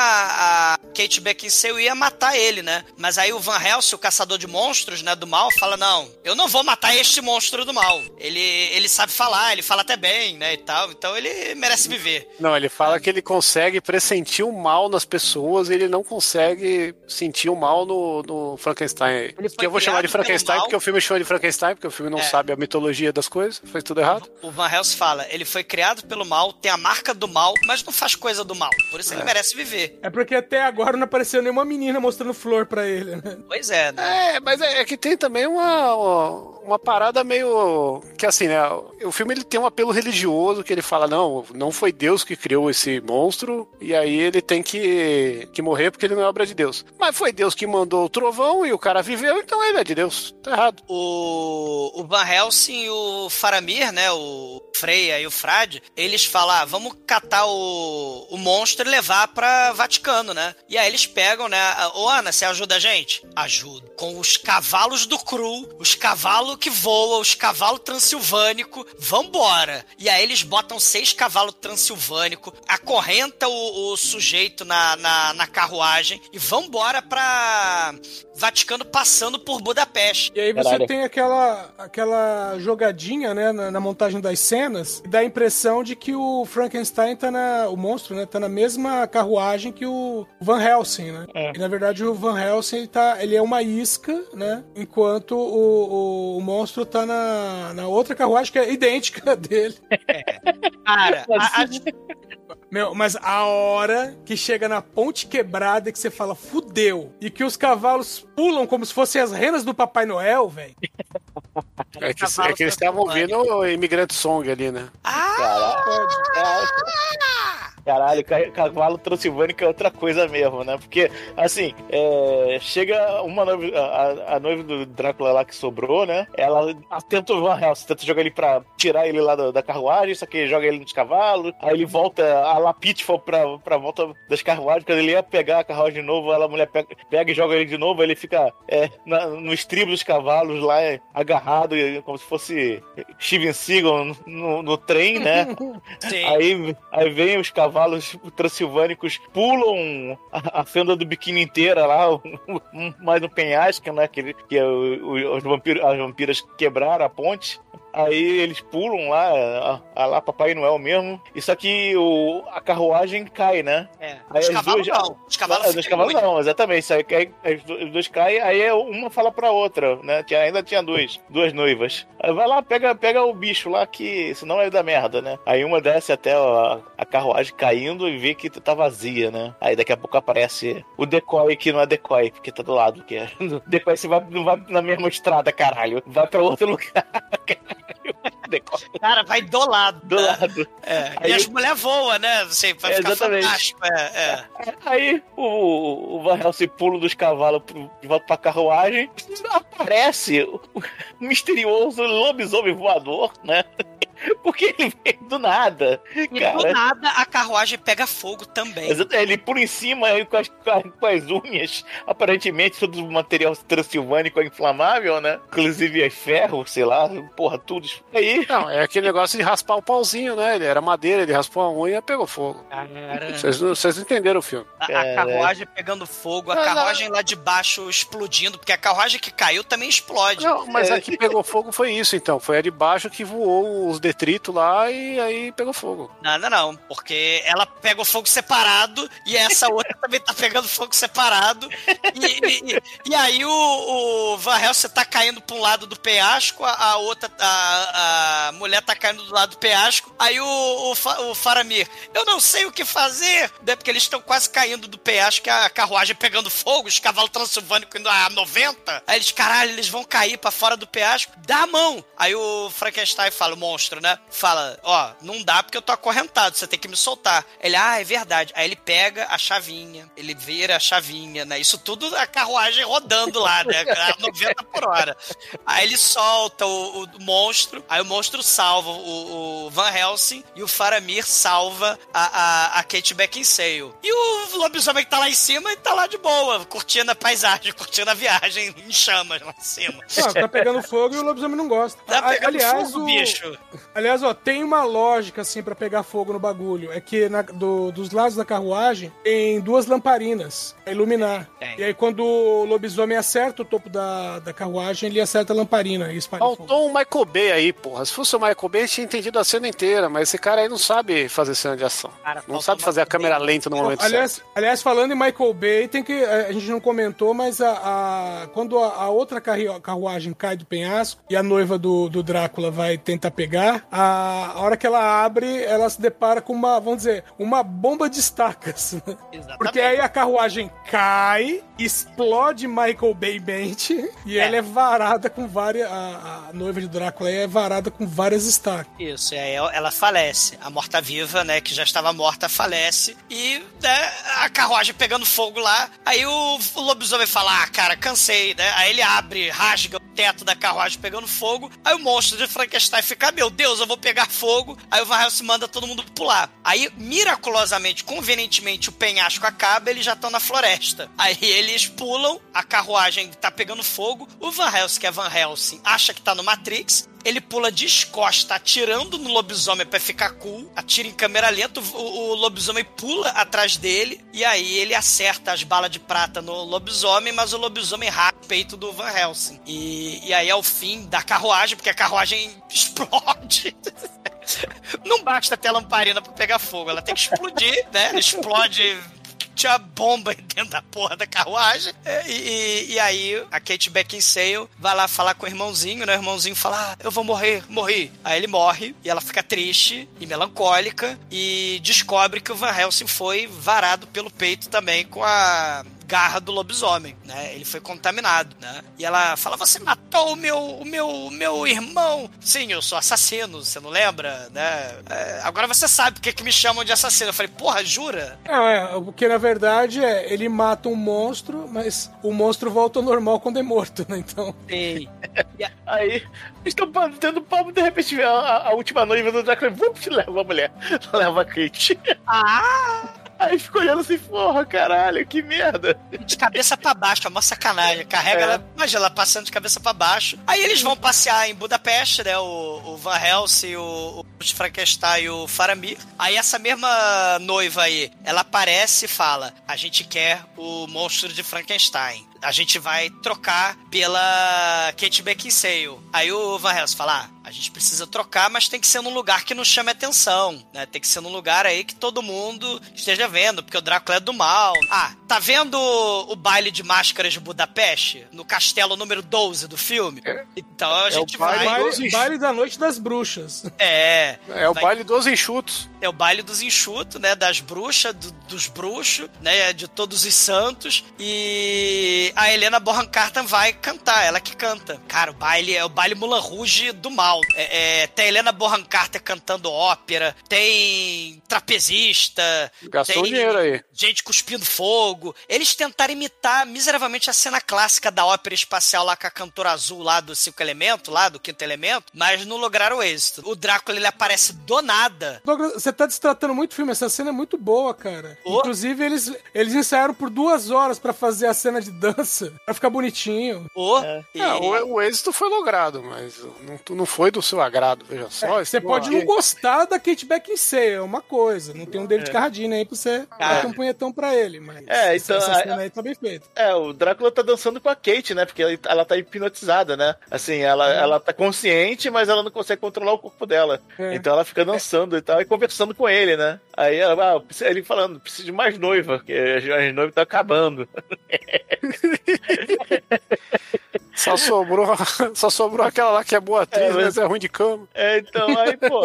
a Kate Beckinsale ia matar ele, né? Mas aí o Van Helsing, o caçador de monstros, né, do mal, fala, não, eu não vou matar este monstro do mal. Ele, ele sabe falar, ele fala até bem, né, e tal. Então ele merece viver. Não, ele fala que ele consegue pressentir o mal nas pessoas e ele não consegue sentir o mal no, no Frankenstein. Foi Que eu vou chamar de Frankenstein porque o filme chama de Frankenstein, porque o filme não É. sabe a mitologia das coisas, faz tudo errado. O Van Helsing fala, ele foi criado pelo mal, tem a marca do mal, mas não faz coisa do mal. Por isso ele merece viver. É porque até agora não apareceu nenhuma menina mostrando flor pra ele, né? Pois é, né? É, mas é, é que tem também uma, uma, uma parada meio. Que assim, né? O filme ele tem um apelo religioso que ele fala: não, não foi Deus que criou esse monstro, e aí ele tem que, que morrer porque ele não é obra de Deus. Mas foi Deus que mandou o trovão e o cara viveu, então ele é de Deus. Tá errado. O, o Van Helsing e o Faramir, né? O Freya e o Frade, eles falam: ah, vamos catar o, o monstro e levar pra Vaticano, né? E aí eles pegam, né? Ô Ana, você ajuda a gente? Ajudo. Com os cavalos do Cru, os cavalos que voam, os cavalos transilvânicos, vambora. E aí eles botam seis cavalos transilvânicos, acorrenta o, o sujeito na, na, na carruagem e vambora pra Vaticano passando por Budapeste. E aí você Caralho. tem aquela, aquela jogadinha, né, na, na montagem das cenas, que dá a impressão de que o Frankenstein tá na. O monstro, né? Tá na mesma carruagem que o Van Helsing, né? E na verdade o Van Helsing ele tá, ele é uma isca, né? Enquanto o, o, o monstro tá na, na outra carruagem que é idêntica dele. Cara, a- a- Meu, mas a hora que chega na ponte quebrada que você fala, fudeu, e que os cavalos pulam como se fossem as renas do Papai Noel, velho. É que, é que eles estavam ouvindo o Imigrante Song ali, né? Caralho. Caralho, ca- cavalo transilvânico é outra coisa mesmo, né? Porque, assim, é, chega uma noiva, a, a noiva do Drácula lá que sobrou, né? Ela tenta o Van Helsing, tenta jogar ele pra tirar ele lá da, da carruagem, só que joga ele nos cavalos, aí ele volta, a La Pitfall pra, pra volta das carruagens, quando ele ia pegar a carruagem de novo, ela, a mulher pega, pega e joga ele de novo, ele fica é, na- no estribo dos cavalos lá, é, agarrado, como se fosse Steven Seagal no, no- no trem, né? sim. Aí, aí vem os cavalos transilvânicos, pulam a, a fenda do biquíni inteira lá, mais no penhasco, né? Que, que é os vampiros, as vampiras quebraram a ponte. Aí eles pulam lá, a, a lá Papai Noel mesmo. Isso aqui, o, a carruagem cai, né? É. Aí Os cavalos não. Os cavalos ficam dos cavalos não, exatamente. Aí, aí, os do- os dois caem, aí uma fala pra outra, né? Tinha, ainda tinha duas, duas noivas. Aí vai lá, pega, pega o bicho lá, que senão é da merda, né? Aí uma desce até a, a carruagem caindo e vê que tá vazia, né? Aí daqui a pouco aparece o decoy, que não é decoy, porque tá do lado. Que é. Decoy você vai, não vai na mesma estrada, caralho. Vai pra outro lugar. Cara, vai do lado. do né? lado. É. Aí- E as mulheres voam, né? Você vai É, ficar exatamente. fantástico. É, é. Aí o, o Van Helsing pula dos cavalos pro- de volta pra carruagem. Aparece o, o misterioso lobisomem voador, né? Porque ele veio do nada. E do cara. nada a carruagem pega fogo também. Ele pula em cima com as, com as- unhas. Aparentemente, todo o material transilvânico é inflamável, né? Inclusive é ferro, sei lá, porra, tudo. Aí. Não, é aquele negócio de raspar o pauzinho, né? Ele era madeira, ele raspou a unha e pegou fogo. Vocês não, vocês não entenderam o filme. a, a carruagem pegando fogo, a Não, não. carruagem lá de baixo explodindo, porque a carruagem que caiu também explode. Não, mas É. a que pegou fogo foi isso, então. Foi a de baixo que voou os detritos lá e aí pegou fogo. Não, não, porque ela pega o fogo separado e essa outra também tá pegando fogo separado. E, e- e- aí o, o Van Helsing tá caindo pra um lado do penhasco, a, outra, a, a mulher tá caindo do lado do penhasco. Aí o, o, o Faramir, eu não sei o que fazer, né, porque eles estão quase caindo do penhasco, a carruagem pegando fogo, os cavalos transilvânicos indo a 90. Aí eles, caralho, eles vão cair pra fora do penhasco, dá a mão. Aí o Frankenstein fala, monstro, né? Fala, ó, não dá porque eu tô acorrentado, você tem que me soltar. Ele, ah, é verdade. Aí ele pega a chavinha, ele vira a chavinha, né? Isso tudo a carruagem rodando lá, né? A 90 por hora. Aí ele solta o, o monstro, aí o monstro salva o, o Van Helsing e o Faramir salva a, a, a Kate Beckinsale. E o lobisomem que tá lá em cima, ele tá lá de boa, curtindo a paisagem, curtindo a viagem em chamas lá em cima. Ah, tá pegando fogo e o lobisomem não gosta. Tá pegando Aliás, fogo, o, bicho. Aliás, ó, tem uma lógica assim pra pegar fogo no bagulho. É que na- do- dos lados da carruagem tem duas lamparinas pra iluminar. Tem. E aí quando o lobisomem acerta o topo da, da carruagem, ele acerta a lamparina e espalha fogo. Faltou um Michael Bay aí, porra. Se fosse o Michael Bay, a gente tinha entendido a cena inteira, mas esse cara aí não sabe fazer cena de ação. Cara, Não sabe fazer a câmera lenta no momento certo. Aliás, aliás, falando em Michael Bay, tem que. A gente não comentou, mas a, a- quando a, a outra carruagem cai do penhasco e a noiva do, do Drácula vai tentar pegar, a, a hora que ela abre, ela se depara com uma, vamos dizer, uma bomba de estacas. Exatamente. Porque aí a carruagem cai, explode Michael Bay mente e É. ela é varada com várias. A, a noiva de Drácula é varada com várias estacas. Isso, e aí ela falece. A morta-viva, né, que já estava morta, falece. E né, a carruagem pegando fogo lá. Aí o, o lobisomem fala: Ah, cara, cansei, né? Aí ele abre, rasga o teto da carruagem pegando fogo. Aí o monstro de Frankenstein fica: Meu Deus, eu vou pegar fogo. Aí o Van Helsing manda todo mundo pular. Aí, miraculosamente, convenientemente, o penhasco acaba eles já estão na floresta. Aí eles pulam, a carruagem tá pegando fogo. O Van Helsing, que é Van Helsing, acha que tá no Matrix. Ele pula descosta, atirando no lobisomem pra ficar cool. Atira em câmera lenta, o, o lobisomem pula atrás dele. E aí ele acerta as balas de prata no lobisomem, mas o lobisomem rasga o peito do Van Helsing. E, e aí é o fim da carruagem, porque a carruagem explode. Não basta ter lamparina pra pegar fogo, ela tem que explodir, né? Ela explode. Tinha bomba dentro da porra da carruagem. É, E, e- e aí a Kate Beckinsale vai lá falar com o irmãozinho, né? O irmãozinho fala: ah, eu vou morrer, morri. Aí ele morre e ela fica triste e melancólica e descobre que o Van Helsing foi varado pelo peito também com a garra do lobisomem, né? Ele foi contaminado, né? E ela fala: "Você matou o meu, o meu, o meu irmão?" Sim, eu sou assassino, você não lembra, né? É, agora você sabe por que que me chamam de assassino. Eu falei: "Porra, jura?" Não, é, porque na verdade é, ele mata um monstro, mas o monstro volta ao normal quando é morto, né? Então. Sim. Aí, eles estão batendo palmo, de repente a, a- a última noiva do Drácula vum, leva a mulher. Leva a Kate. Ah! Aí fica olhando assim, porra, caralho, que merda. De cabeça pra baixo, é uma sacanagem. Carrega É. ela, imagina ela passando de cabeça pra baixo. Aí eles vão passear em Budapeste, né? O, o Van Helsing, o, o Frankenstein e o Faramir. Aí essa mesma noiva aí, ela aparece e fala: A gente quer o monstro de Frankenstein. A gente vai trocar pela Kate Beckinsale. Aí o Van Helsing fala: ah, gente precisa trocar, mas tem que ser num lugar que não chame atenção, né? Tem que ser num lugar aí que todo mundo esteja vendo, porque o Drácula é do mal. Ah, tá vendo o baile de máscaras de Budapeste? No castelo número 12 do filme? Então a gente o baile vai... Baile, baile da noite das bruxas. É, É o vai- baile dos enxutos. é o baile dos enxutos, né? Das bruxas, do- dos bruxos, né? De todos os santos. E a Helena Bonham Carter vai cantar, ela que canta. Cara, o baile é o baile Mulan Rouge do mal. É, é, tem a Helena Bonham Carter cantando ópera, tem trapezista, Gastou tem dinheiro aí. gente cuspindo fogo. Eles tentaram imitar miseravelmente a cena clássica da ópera espacial lá com a cantora azul lá do Cinco Elemento, lá do Quinto Elemento, mas não lograram êxito. O Drácula, ele aparece do nada. Douglas, você tá destratando muito o filme, essa cena é muito boa, cara. Ô. Inclusive, eles, eles ensaiaram por duas horas pra fazer a cena de dança, pra ficar bonitinho. Ô, e- É, o, o êxito foi logrado, mas não, não foi do seu agrado, veja só. É, Você pode não gostar da Kate Beckinsale, é uma coisa. Não tem um David É. Carradine aí pra você Cara. bater um punhetão pra ele, mas É, então, essa cena aí tá bem feita. É, o Drácula tá dançando com a Kate, né? Porque ela, ela tá hipnotizada, né? Assim, ela, ela tá consciente, mas ela não consegue controlar o corpo dela. É. Então ela fica dançando e tal, e conversando com ele, né? Aí ela, ah, ele falando, precisa de mais noiva, porque as, as noivas estão acabando. Só sobrou, só sobrou aquela lá que é boa atriz, É, mas- mas é ruim de cama. É, então, aí, pô,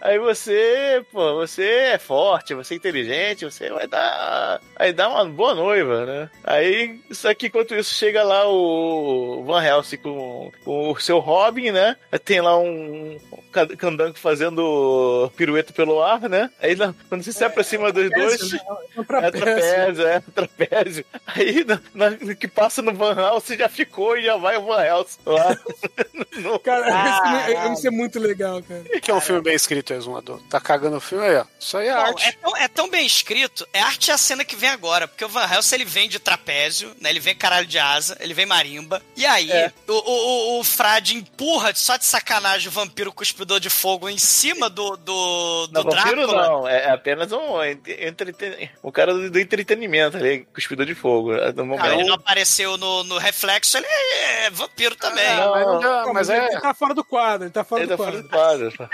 aí você, pô, você é forte, você é inteligente, você vai dar, vai dar uma boa noiva, né? Aí, só que enquanto isso chega lá o Van Helsing com, com o seu Robin, né? Tem lá um ca- candango fazendo pirueta pelo ar, né? Aí quando você se aproxima dos dois, É um é trapézio. é trapézio. Aí na, na- no que passa no Van Helsing já ficou e já vai o Van Helsing lá. no- Cara, Ah, isso, isso é muito legal, cara. que é um filme bem escrito, Exumador. Tá cagando o filme aí, ó. Isso aí é Não, arte. é, tão, é tão bem escrito, é arte é a cena que vem agora, porque o Van Helsing ele vem de trapézio, né? Ele vem caralho de asa, ele vem marimba, e aí É. o, o, o, o Frade empurra só de sacanagem o vampiro cuspidor de fogo em cima do, do, do Não, vampiro Drácula. não, é apenas um entre- entreten... o cara do, do entretenimento ali, cuspidor de fogo. No Cara, ele não apareceu no, no reflexo, ele é vampiro também. não, mas, não- Não, mas ele, é. ele tá fora do quadro, ele tá fora Ele do tá fora quadro. do quadro.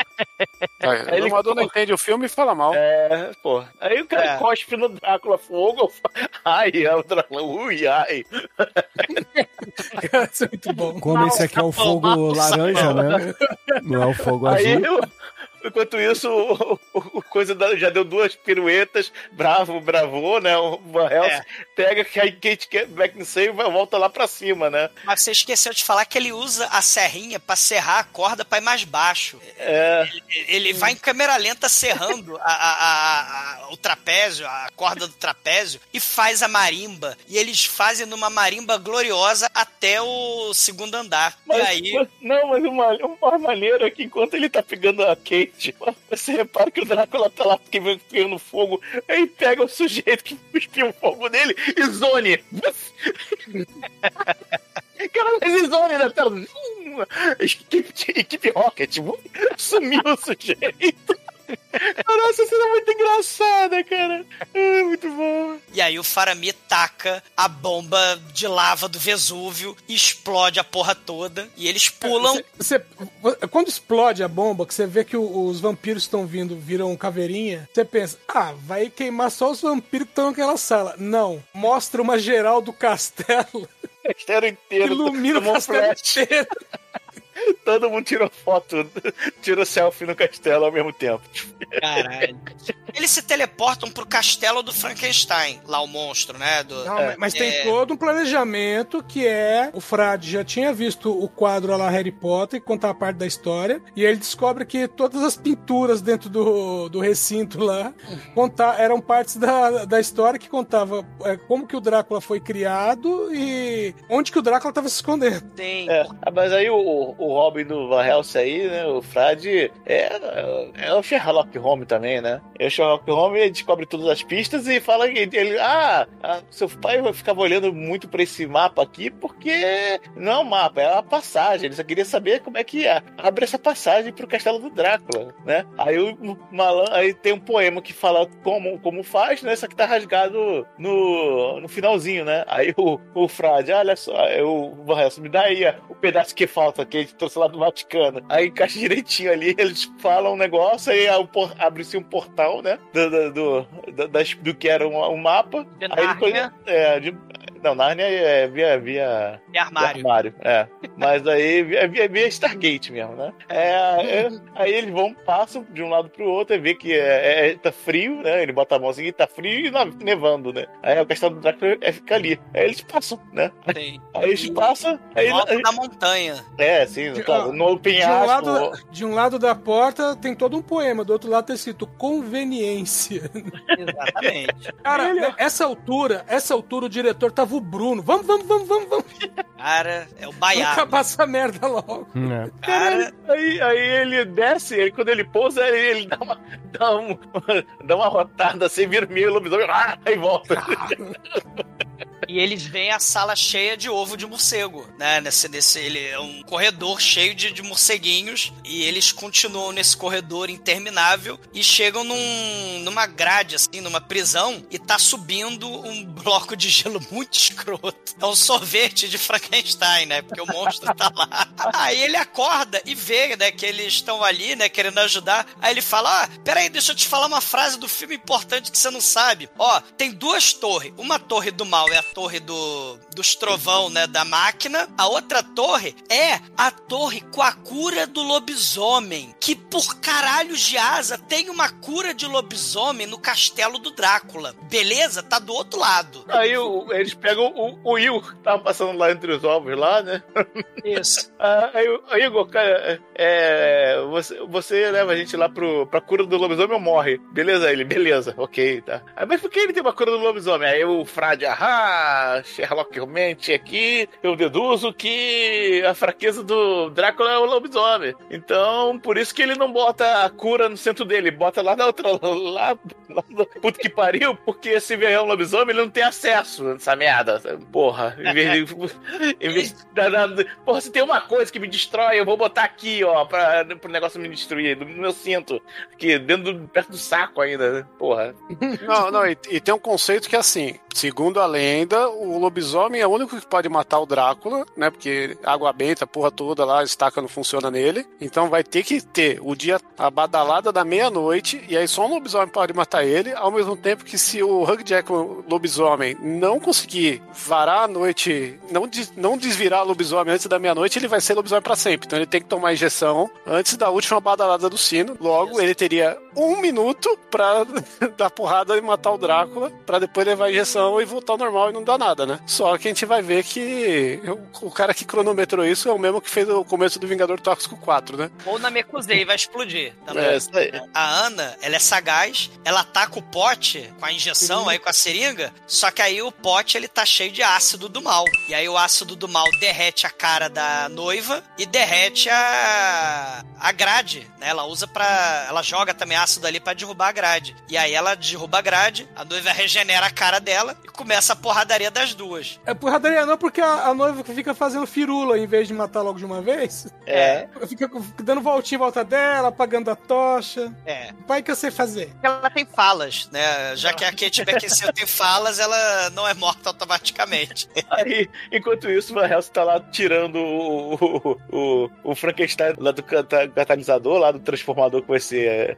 Aí, o ele- Exumador não entende o filme e fala mal. É, pô. Aí o cara É. cospe no Drácula fogo. Ai, é o Drácula. Ui, ai. Isso é muito bom. Como esse aqui é o fogo laranja, né? Não é o fogo Aí, azul. eu- enquanto isso, o coisa da- já deu duas piruetas. Bravo, bravou, né? O Van Helsing É. pega que aí Kate Beckinsale e volta lá pra cima, né? Mas você esqueceu de falar que ele usa a serrinha pra serrar a corda pra ir mais baixo. É, Ele vai em câmera lenta serrando a- a- a- a- o trapézio, a corda do trapézio, e faz a marimba. E eles fazem numa marimba gloriosa até o segundo andar. mas, e aí. mas- não, mas uma, uma maneira é que enquanto ele tá pegando a Kate, você repara que o Drácula tá lá pegando fogo, aí pega o sujeito que cuspiu o fogo nele e zone. Cara, mas zone na tela. Hum, Equipe, equipe Rocket. Sumiu o sujeito. Cara, essa cena é muito engraçada, cara. É muito bom. E aí o Faramir taca a bomba de lava do Vesúvio, explode a porra toda, e eles pulam. Você- você- quando explode a bomba, que você vê que o- os vampiros estão vindo, viram caveirinha, você pensa, ah, vai queimar só os vampiros que estão naquela sala. Não, mostra uma geral do castelo, Castelo inteiro. ilumina o castelo flash. inteiro. Todo mundo tirou foto, tirou selfie no castelo ao mesmo tempo. Caralho. Eles se teleportam pro castelo do Frankenstein, lá o monstro, né? Do, Não, mas- mas tem É. todo um planejamento que é o Frade já tinha visto o quadro lá Harry Potter que contava parte da história e aí ele descobre que todas as pinturas dentro do, do recinto lá conta, eram partes da, da história que contava é, como que o Drácula foi criado e onde que o Drácula estava se escondendo. Tem. É, mas aí o, o Robin do Van Helsing aí, né, o Frade, é, é o Sherlock Holmes também, né? E o Sherlock Holmes descobre todas as pistas e fala que ele, ah, seu pai ficava olhando muito pra esse mapa aqui porque não é um mapa, é uma passagem. Ele só queria saber como é que é. abre essa passagem pro castelo do Drácula, né? Aí o malan, aí tem um poema que fala como, como faz, né? Só que tá rasgado no, no finalzinho, né? Aí o, o Frade, olha só, aí o Van Helsing, me dá aí o pedaço que falta, que ele trouxe lá do Vaticano. Aí encaixa direitinho ali, eles falam um negócio, aí abre-se um portal, né? Do, do, do, das- do que era um, um mapa. De Aí ele Nárnia. é, de- não, Nárnia é via, via, armário. armário, é. Mas aí é via, via Stargate mesmo, né? É, é, aí eles vão, passam de um lado pro outro e vê que é, é- tá frio, né? Ele bota a mão assim, tá frio e na- nevando, né? Aí o castelo do Drácula é, fica ali. Aí eles passam, né? Tem. Aí eles passam, aí, Alto da montanha. é, sim, De- no De um, penhasco. lado, de um lado da porta tem todo um poema, do outro lado tá escrito conveniência. Exatamente. Cara, né, essa altura, essa altura o diretor tava o Bruno. Vamos, vamos, vamos, vamos, vamos. Cara, é o Vamos Baiano. acabar essa merda logo. É. Cara, Aí, aí ele desce, ele, quando ele pousa, ele, ele dá, uma, dá, um, dá uma rotada assim, vira meio lobisomem, ah, aí volta. e eles veem a sala cheia de ovo de morcego, né? Nesse, nesse, ele é um corredor cheio de, de morceguinhos e eles continuam nesse corredor interminável e chegam num, numa grade, assim, numa prisão e tá subindo um bloco de gelo muito escroto. É um sorvete de Frankenstein, né? Porque o monstro tá lá. Aí ele acorda e vê, né, que eles estão ali, né, querendo ajudar. Aí ele fala: Ó, peraí, deixa eu te falar uma frase do filme importante que você não sabe. Ó, tem duas torres. Uma torre do mal é a torre do, dos trovão, né, da máquina. A outra torre é a torre com a cura do lobisomem. Que por caralho de asa tem uma cura de lobisomem no castelo do Drácula. Beleza? Tá do outro lado. Aí o- eles pegam o, o Will, que tava passando lá entre os ovos lá, né? Isso. Ah, aí, o- Igor, cara, é, você, você leva a gente lá pro, pra cura do lobisomem ou morre? Beleza, ele, beleza, ok, tá. Aí, mas por que ele tem uma cura do lobisomem? Aí o Frade, ahá, Sherlock Holmes aqui, eu deduzo que a fraqueza do Drácula é o lobisomem. Então, por isso que ele não bota a cura no centro dele, bota lá na outra, lá, lá no puto que pariu, porque se vier um lobisomem, ele não tem acesso nessa merda. Porra, em vez de. em vez de porra, se tem uma coisa que me destrói, eu vou botar aqui, ó, pra, pro negócio me destruir, no meu cinto, aqui, dentro do, perto do saco ainda, né? Porra. Não, não, e, e tem um conceito que é assim, segundo a lenda, o lobisomem é o único que pode matar o Drácula, né? Porque água benta, porra toda lá, a estaca não funciona nele. Então vai ter que ter o dia, a badalada da meia-noite, e aí só um lobisomem pode matar ele, ao mesmo tempo que se o Hugh Jackman lobisomem não conseguir varar a noite, não, não desvirar lobisomem antes da meia-noite, ele vai ser lobisomem pra sempre. Então ele tem que tomar injeção antes da última badalada do sino. Logo, ele teria um minuto pra dar porrada e matar o Drácula, pra depois levar a injeção e voltar ao normal e não dar nada, né? Só que a gente vai ver que o, o cara que cronometrou isso é o mesmo que fez o começo do Vingador Tóxico 4, né? Ou na Mekuzei vai explodir. também. É, isso aí. A Ana, ela é sagaz, ela ataca o pote com a injeção, aí com a seringa, só que aí o pote ele tá cheio de ácido do mal. E aí o ácido do mal derrete a cara da noiva e derrete a a grade, né? Ela usa pra. ela joga também ácido ali pra derrubar a grade. E aí ela derruba a grade, a noiva regenera a cara dela e começa a porradaria das duas. É porradaria não, porque a, a noiva fica fazendo firula em vez de matar logo de uma vez. É. Fica dando voltinha em volta dela, apagando a tocha. É. Pai que eu sei fazer. Ela tem falas, né? Já que a Kate Beckinsale tem falas, ela não é morta automaticamente. Aí, enquanto isso, o Van Helsing tá lá tirando o, o, o, o Frankenstein lá do cata- catalisador, lá do transformador que vai ser é,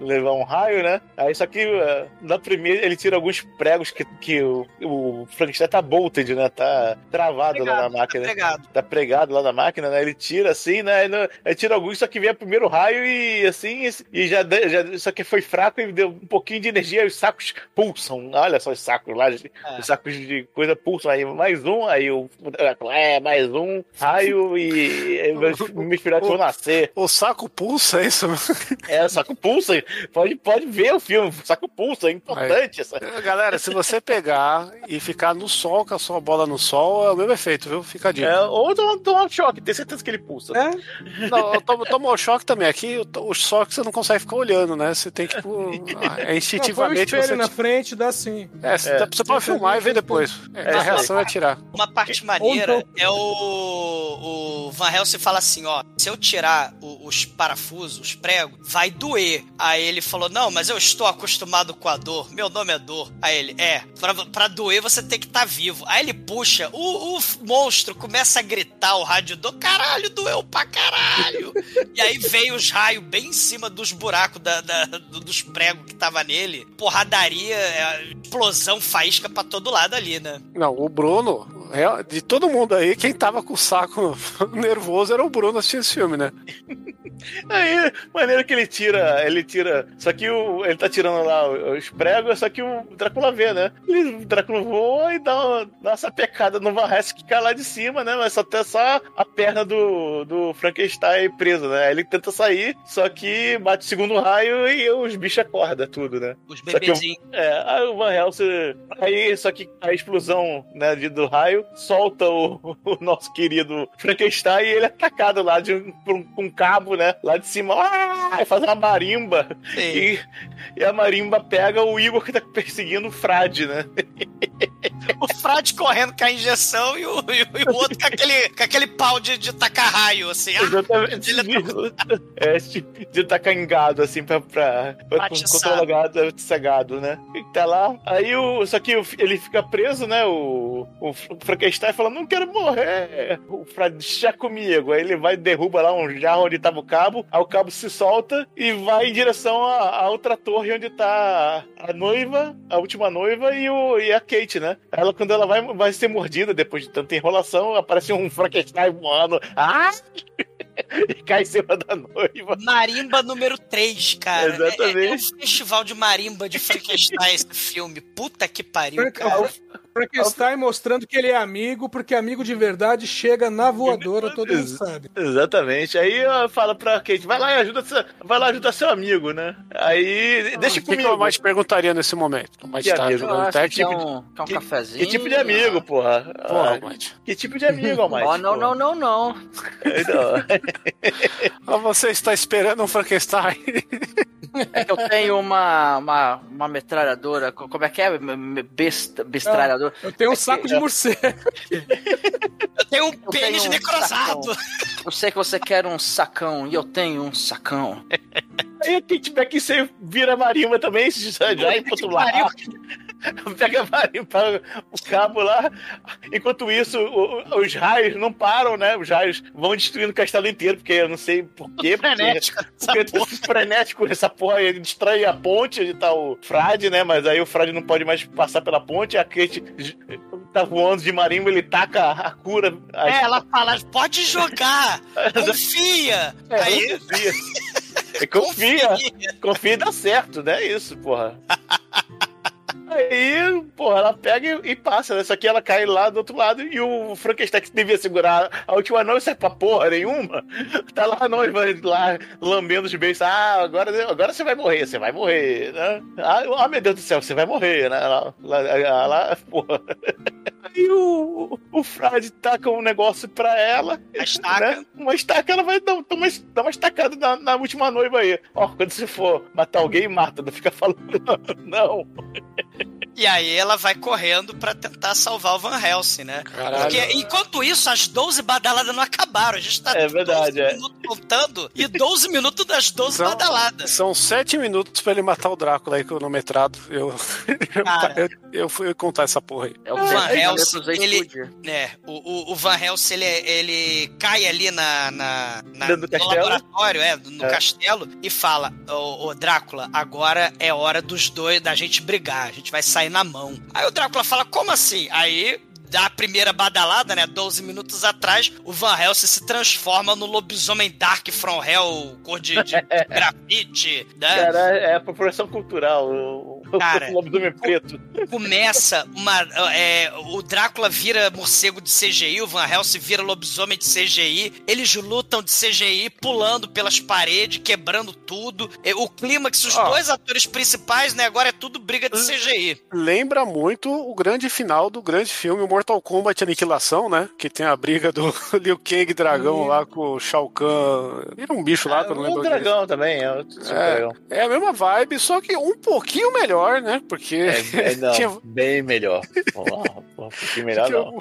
levar um raio, né? Aí só que é, na primeira ele tira alguns pregos que, que o, o Frankenstein tá bolted, né? Tá travado lá na máquina. Pregado. Tá pregado lá na máquina, né? Ele tira assim, né? Ele, ele tira alguns, só que vem o primeiro raio e assim, e já, já só que foi fraco e deu um pouquinho de energia e os sacos pulsam. Olha só os sacos lá, É. os sacos de coisa pulsam. Aí mais um, aí o. É, mais um raio e. e meus, meus filhotes vão nascer. O saco pulsa, é isso? É, saco pulsa. Pode, pode ver o filme, saco pulsa, é importante essa. Galera, se você pegar e ficar no sol, com a sua bola no sol, é o mesmo efeito, viu? Fica a dica. É, ou tomar tomar um choque, tem certeza que ele pulsa. É? Não, toma, toma o choque também. Aqui, o, o choque você não consegue ficar olhando, né? Você tem que, tipo, é Não, põe o instintivamente você. na frente, dá assim. É, você, É. você pode filmar e ver depois. É, É, a reação é tirar. Uma parte maneira é o, o Van Helsing fala assim, ó, se eu tirar o- os parafusos, os pregos, vai doer. Aí ele falou, não, mas eu estou acostumado com a dor, meu nome é dor. Aí ele, é, pra, pra doer você tem que estar vivo. Aí ele puxa, o, o monstro começa a gritar o rádio do caralho, doeu pra caralho. e aí veio os raios bem em cima dos buracos da, da- do- dos pregos que tava nele. Porradaria, é, explosão, faísca pra todo lado ali, né? Não, o Bruno, de todo mundo aí, quem tava com o saco nervoso era o Bruno assistindo esse filme, né? Aí, maneiro que ele tira, ele tira. Só que o, ele tá tirando lá os pregos, só que o Drácula vê, né? Ele, o Drácula voa e dá uma, dá uma sapecada no Van Helsing que cai lá de cima, né? Mas só tem só a perna do, do Frankenstein presa, né? Ele tenta sair, só que bate o segundo raio e os bichos acordam tudo, né? Os bebezinhos. É, aí o Van Helsing. Aí, só que a explosão né, de- do raio solta o, o nosso querido Frankenstein e ele é atacado lá de um, por um, com um cabo, né? Lá de cima. Ah, faz uma marimba. E, e a marimba pega o Igor que tá perseguindo o Frade, né? O Frade correndo com a injeção e o, e o- outro com aquele, com aquele pau de, de tacar raio, assim. Ah, Exatamente. É, tipo, de tacar em gado, assim, pra, pra, pra controlar o gado é, né? E tá lá. Aí o. Só que ele fica preso, né? O, o Frankenstein fala: Não quero morrer. O Frade deixa comigo. Aí ele vai e derruba lá um jarro onde tava o cabo. Aí o cabo se solta e vai em direção à, à outra torre onde tá a noiva, a última noiva e, o, e a Kate, né? Ela, quando ela vai, vai ser mordida depois de tanta enrolação, aparece um Frankenstein voando. Ah! e cai em cima da noiva. Marimba número 3, cara. Exatamente. É, é um festival de marimba de Frankenstein esse filme. Puta que pariu, cara. Frankenstein mostrando que ele é amigo, porque amigo de verdade chega na voadora, todo mundo sabe. Exatamente. Aí fala pra Kate, vai lá e ajuda, seu- vai lá ajudar seu amigo, né? Aí, deixa O que, que comigo. eu mais perguntaria nesse momento? Mais Que tarde, amigo? no Eu acho que um, quer um que- cafezinho. Que tipo de amigo, porra? Porra, Ah, Mate. que tipo de amigo, Almighty? Oh, não, não, não, não. Então, Ah, Você está esperando um Frankenstein. É que eu tenho uma, uma, uma metralhadora. co- Como é que é? Me- me- Eu tenho um saco de morcego. Eu tenho um pênis tenho um necrosado. Eu sei que você quer um sacão e eu tenho um sacão. aí a Kate Beckinsale vira marimba também, já, já ir pro outro lado. Pega a marimba, o cabo lá. Enquanto isso, o- os raios não param, né? Os raios vão destruindo o castelo inteiro, porque eu não sei porquê. Frenético. Porque é tudo frenético essa porra, ele destrói a ponte onde tá o Frade, né? Mas aí o Frade não pode mais passar pela ponte, a Kate tá voando de marimba, ele taca a cura. a- É, ela fala, pode jogar, confia. É, Aí, confia. É, confia. Confia e dá certo, né? Isso, porra. Aí, porra, ela pega e, e passa, né? Só que ela cai lá do outro lado e o Frankenstein que devia segurar a última noiva, sai pra porra nenhuma. Tá lá a noiva lá lambendo os beijos. Ah, agora, agora você vai morrer, você vai morrer, né? Ah, ah, meu Deus do céu, você vai morrer, né? Lá, lá, lá, lá, porra. Aí o, o Frade taca um negócio pra ela. A estaca. né? Uma estaca, ela vai dar, dar uma, dar uma estacada na, na última noiva aí. Ó, quando você for matar alguém, mata. Não fica falando, não. E aí ela vai correndo pra tentar salvar o Van Helsing, né? Caralho. Porque enquanto isso, as 12 badaladas não acabaram. A gente tá É verdade, 12 é. minutos contando e 12 minutos das 12 São- badaladas. São sete minutos pra ele matar o Drácula aí cronometrado. Eu, eu, Cara. eu, eu fui contar essa porra aí. É o Van Van Helsing, ele-. É, o, o, o Van Helsing, ele, ele cai ali na, na, na- no laboratório, é, no É. castelo, e fala, ô, ô, Drácula, agora é hora dos dois, da gente brigar, a gente vai sair na mão. Aí o Drácula fala, como assim? Aí... Da primeira badalada, né? 12 minutos atrás, o Van Helsing se transforma no lobisomem Dark from Hell, cor de, de grafite, né? Cara, é apropriação cultural. O, o, Cara. o lobisomem preto. começa uma. É, o Drácula vira morcego de CGI, o Van Helsing vira lobisomem de CGI. Eles lutam de CGI, pulando pelas paredes, quebrando tudo. E O clímax, os Ó. dois atores principais, né? Agora é tudo briga de CGI. Lembra muito o grande final do grande filme Mortal Kombat Aniquilação, né? Que tem a briga do Liu Kang dragão lá com o Shao Kahn. Era um bicho lá que eu não É lembro. um o é. dragão também, é É. dragão. É a mesma vibe, só que um pouquinho melhor, né? Porque. É, é, não, tinha- bem melhor. Porra, porra, um pouquinho melhor não.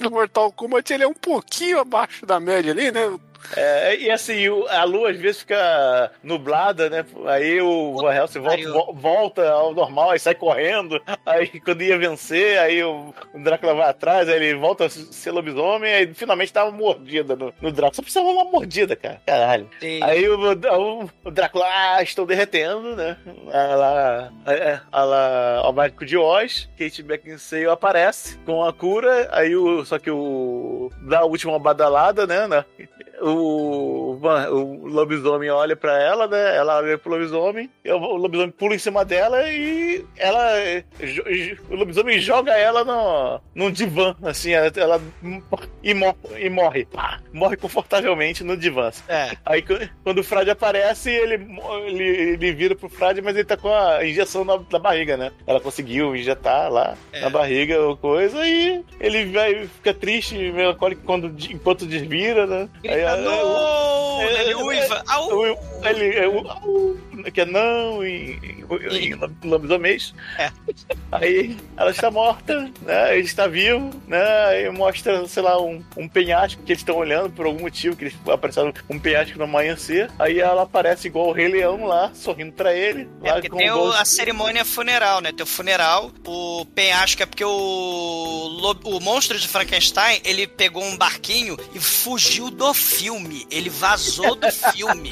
no Mortal Kombat ele é um pouquinho abaixo da média ali, né? É, e assim, a lua às vezes fica nublada, né? Aí o Van Helsing volta, volta ao normal, aí sai correndo. Aí quando ia vencer, aí o, Drácula vai atrás, aí ele volta a ser lobisomem, aí finalmente uma mordida no, no Drácula. Só precisava uma mordida, cara. Caralho. Aí o, o, o Drácula, ah, estou derretendo, né? Ela, é, ela, o mágico de Oz, Kate Beckinsale aparece com a cura, aí o, só que o, dá a última badalada, né? na- o, o lobisomem olha pra ela, né? Ela olha pro lobisomem, o lobisomem pula em cima dela e ela. O lobisomem joga ela no, num divã, assim, ela, ela- e, morre, e morre. Pá, morre confortavelmente no divã. É. Aí qu- quando o Frade aparece, ele, ele, ele vira pro Frade, mas ele tá com a injeção na, na barriga, né? Ela conseguiu injetar lá É. na barriga ou coisa, e ele vai, fica triste, melancólico quando, desvira desvira, né? Aí, não, é, ele é, uiva. Au! o- ele é o au, que é não em, em, em lobisomês. É. Aí ela está morta, né? Ele está vivo, né? Aí mostra, sei lá, um, um penhasco que eles estão olhando por algum motivo, que eles apareceram um penhasco no amanhecer. Aí ela aparece igual o Rei Leão lá, sorrindo pra ele. É porque tem o a cerimônia funeral, né? Tem o funeral, o penhasco é porque o, o monstro de Frankenstein, ele pegou um barquinho e fugiu do filme. Ele vazou do filme.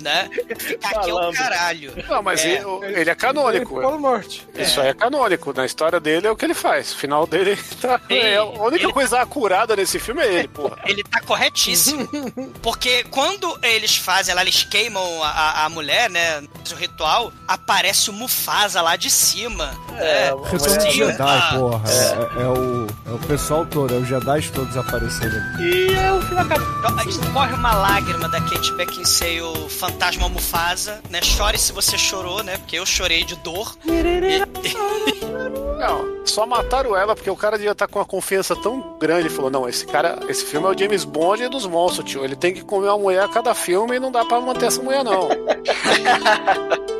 né? Ficar aqui é o caralho. Não, mas É. ele, ele é canônico. Polo Norte. Isso aí é canônico. Na história dele é o que ele faz. O final dele tá. Sim. é, a única Ele- coisa curada nesse filme é ele, porra. Ele tá corretíssimo. Porque quando eles fazem lá, eles queimam a, a- mulher, né? O ritual, aparece o Mufasa lá de cima. É, né? Jedi, Ah, porra. É, é o, é o pessoal todo, é os Jedi todos aparecendo aqui. E é o filme acaba. Então, Corre uma lágrima da Kate Beckinsale, o fantasma Mufasa, né? Chore se você chorou, né? Porque eu chorei de dor. Não, só mataram ela porque o cara devia estar com uma confiança tão grande. Ele falou: Não, esse cara, esse filme é o James Bond dos monstros, tio. Ele tem que comer uma mulher a cada filme e não dá pra manter essa mulher, não.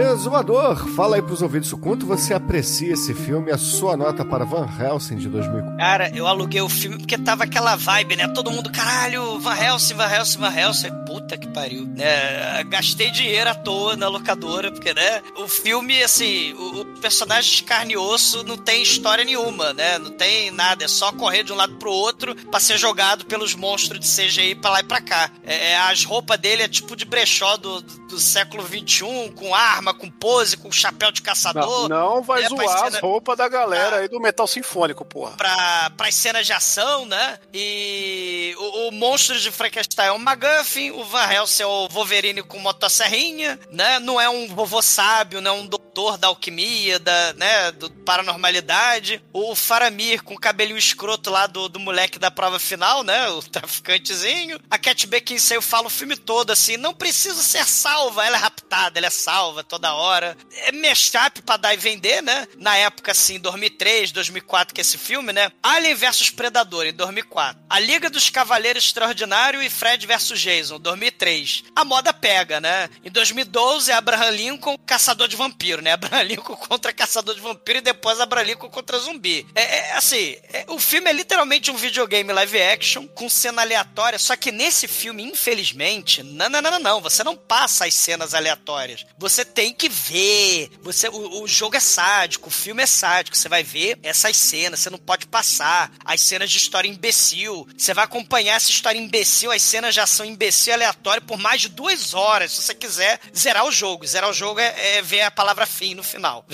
Exumador, fala aí pros ouvintes o quanto você aprecia esse filme a sua nota para Van Helsing de 2004. Cara, eu aluguei o filme porque tava aquela vibe, né? Todo mundo, caralho, Van Helsing, Van Helsing, Van Helsing. Puta que pariu. É, gastei dinheiro à toa na locadora, porque, né? O filme, assim, o, o personagem de carne e osso não tem história nenhuma, né? Não tem nada, é só correr de um lado pro outro pra ser jogado pelos monstros de CGI pra lá e pra cá. É, é, as roupas dele é tipo de brechó do, do século XXI, com arma, com pose, com chapéu de caçador Não, não vai É, pra zoar cena- as roupas da galera aí do metal sinfônico, porra. pra, pras cenas de ação, né? E o, o monstro de Frankenstein é o McGuffin, o Van Helsing é o Wolverine com motosserrinha, né? Não é um vovô sábio, não é um doutor da alquimia, da, né? Do paranormalidade. O Faramir com o cabelinho escroto lá do, do moleque da prova final, né? O traficantezinho. A Cat Beckinsale fala o filme todo assim, não precisa ser salva, ela é raptada, ela é salva toda hora. É mashup pra dar e vender, né? Na época, assim, 2003, 2004, que é esse filme, né? Alien vs Predador, em 2004. A Liga dos Cavaleiros Extraordinário e Fred vs Jason, 2003. A moda pega, né? Em 2012, é Abraham Lincoln, caçador de vampiro, né? Abraham Lincoln contra caçador de vampiro e depois Abraham Lincoln contra zumbi. É, é, assim, é- o filme é literalmente um videogame live action com cena aleatória, só que nesse filme, infelizmente, não, não, não, não, não, você não passa as cenas aleatórias. Você tem que ver. Você, o, o jogo é sádico, o filme é sádico. Você vai ver essas cenas, você não pode passar. As cenas de história imbecil. Você vai acompanhar essa história imbecil, as cenas já são imbecil aleatório por mais de duas horas. Se você quiser zerar o jogo. Zerar o jogo é, é ver a palavra fim no final.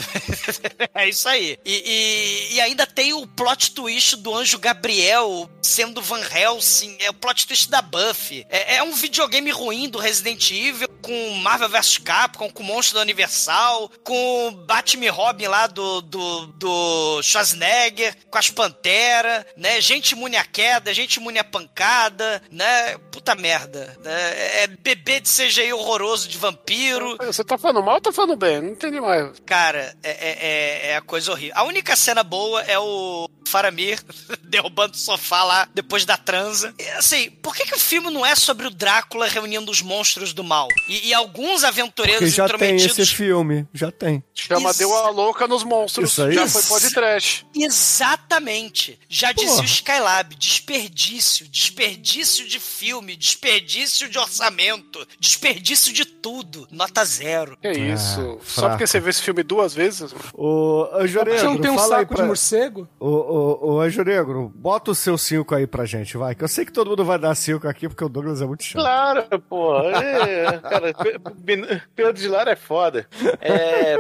é isso aí. E, e- e ainda tem o plot twist do anjo Gabriel sendo Van Helsing. É o plot twist da Buffy. É, é um videogame ruim do Resident Evil com Marvel vs Capcom, com Monstro da Universal, com Batman e Robin lá do, do, do Schwarzenegger, com as Pantera, né? Gente imune à queda, gente imune à pancada, né? Puta merda. Né? É bebê de CGI horroroso de vampiro. Você tá falando mal ou tá falando bem? Não entendi mais. Cara, é, é, é- é a coisa horrível. A única cena boa é o Faramir derrubando o sofá lá depois da transa. E, assim, por que, que o filme não é sobre o Drácula reunindo os monstros do mal? E, e alguns aventureiros Porque já tem intrometidos. esse filme, já tem. Chama Isso. Deu a louca nos monstros. Isso aí? Já foi podcast. Exatamente. Já dizia Porra. o Skylab: desperdício, desperdício de filme, desperdício de orçamento, desperdício de tudo. Nota zero. Que isso? Só fraco. porque você viu esse filme duas vezes? Ô, Anjo Você não tem um saco pra... de morcego? Ô, ô, ô, Anjo Negro, bota o seu 5 aí pra gente, vai. Que eu sei que todo mundo vai dar 5 aqui, porque o Douglas é muito chato. Claro, pô. É, cara, Pe- Pe- Pedro de Lara é foda. É,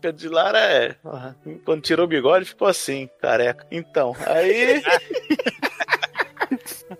Pedro de Lara é. Quando tirou o bigode, ficou assim, careca. Então, aí.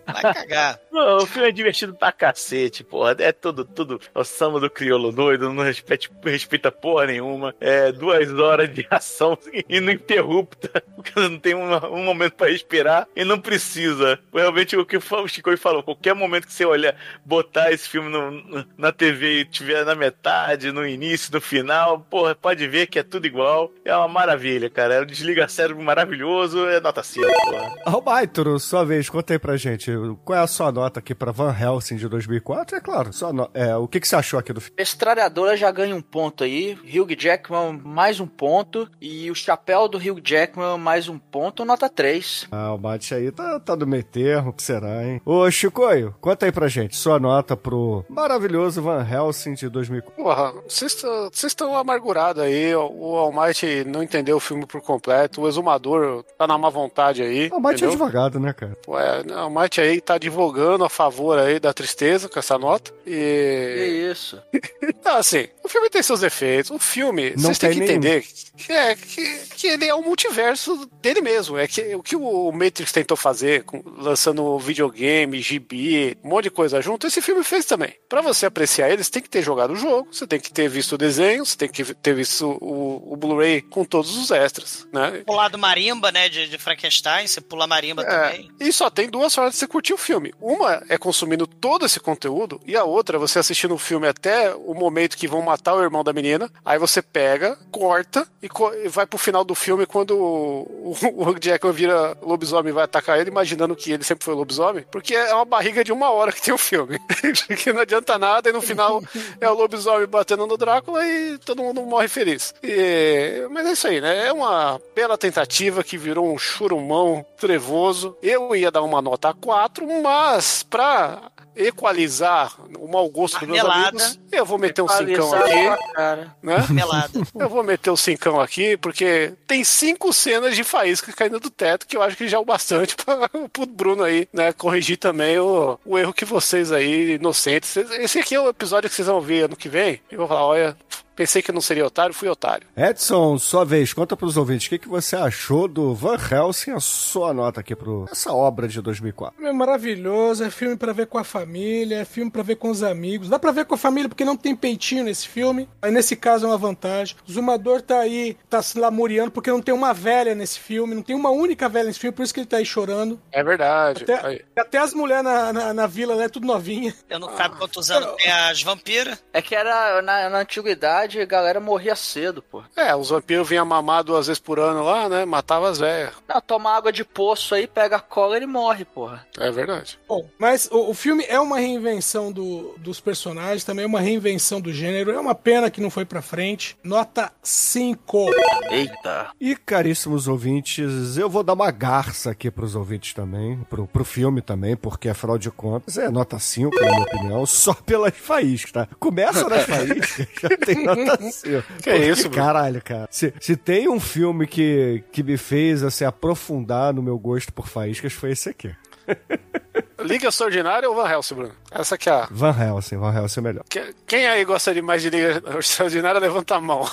Vai cagar. Pô, o filme é divertido pra cacete, porra. É tudo, tudo. O samba do crioulo doido, não respeita, respeita porra nenhuma. É duas horas de ação ininterrupta. Porque não tem uma- um momento pra respirar e não precisa. Realmente o que o Chico falou, qualquer momento que você olhar, botar esse filme no- na TV e tiver na metade, no início, no final, porra, pode ver que é tudo igual. É uma maravilha, cara. É um desliga cérebro maravilhoso, é nota 5, porra. Albaitro, sua vez, conta aí pra gente. qual é a sua nota aqui pra Van Helsing de 2004? É claro, sua no- é, o que, que você achou aqui do filme? Mestralhadora já ganha um ponto aí. Hugh Jackman mais um ponto. E o chapéu do Hugh Jackman mais um ponto, nota 3. Ah, o Mate aí tá, tá do meio termo, que será, hein? Ô, Chicoio, conta aí pra gente, sua nota pro maravilhoso Van Helsing de 2004. Porra, vocês tão- vocês estão amargurados aí. O Almighty não entendeu o filme por completo. O Exumador tá na má vontade aí. O Mate é entendeu? advogado, né, cara? Ué, Almighty aí tá advogando a favor aí da tristeza com essa nota. Que E. isso? Não, assim, o filme tem seus defeitos. O filme, Não vocês têm tem que entender que, é, que, que ele é um multiverso dele mesmo. É que o que o Matrix tentou fazer, com- lançando videogame, gibi, um monte de coisa junto, esse filme fez também. Pra você apreciar ele, você tem que ter jogado o jogo, você tem que ter visto o desenho, você tem que ter visto o, o Blu-ray com todos os extras, né? Pular do marimba, né, de, de Frankenstein, você pula marimba É, também. e só tem duas formas de você curtir o filme. Uma é consumindo todo esse conteúdo, e a outra é você assistindo o filme até o momento que vão matar o irmão da menina. Aí você pega, corta e, co- e vai pro final do filme quando o, o, o vira lobisomem e vai atacar ele, imaginando que ele sempre foi lobisomem. Porque é uma barriga de uma hora que tem o filme. que não adianta nada, e no final é o lobisomem batendo no Drácula e todo mundo morre feliz. E- mas é isso aí, né? É uma bela tentativa que virou um churumão trevoso. Eu ia dar uma nota 4, mas pra equalizar o mau gosto dos meus amigos, eu vou meter um cincão aqui, cara. né? Eu vou meter o cincão aqui, porque tem cinco cenas de faísca caindo do teto, que eu acho que já é o bastante para o Bruno aí, né, corrigir também o, o erro que vocês aí, inocentes. Esse aqui é o episódio que vocês vão ver ano que vem. Eu vou falar, olha, pensei que não seria otário, fui otário. Edson, sua vez, conta pros ouvintes, o que, que você achou do Van Helsing, a sua nota aqui pro essa obra de 2004? É maravilhoso, é filme pra ver com a família, é filme pra ver com os amigos. Dá pra ver com a família porque não tem peitinho nesse filme. Aí nesse caso é uma vantagem. O Zumador tá aí, tá se lamuriando porque não tem uma velha nesse filme, não tem uma única velha nesse filme, por isso que ele tá aí chorando. É verdade. Até, até as mulheres na, na, na vila, né, tudo novinha. Eu não sabe quantos anos tem as vampiras. É que era na, na antiguidade a galera morria cedo, pô. É, os vampiros vinham mamar duas vezes por ano lá, né? Matava as velhas. Não, toma água de poço aí, pega a cola e morre, porra. É verdade. Bom, mas o, o filme é uma reinvenção do- dos personagens, também é uma reinvenção do gênero. É uma pena que não foi pra frente. Nota 5. Eita. E, caríssimos ouvintes, eu vou dar uma garça aqui pros ouvintes também, pro, pro filme também, porque afinal de contas é nota 5, na minha opinião, só pelas faíscas, tá? Começa nas faíscas, já tem nota 5. Que isso? Caralho, cara. Se, se tem um filme que, que me fez, assim, aprofundar no meu gosto por faíscas, foi esse aqui. Liga Extraordinária ou Van Helsing, Bruno? Essa que é a... Van Helsing, Van Helsing é melhor. que- Quem aí gosta de mais de Liga Extraordinária, levanta a mão.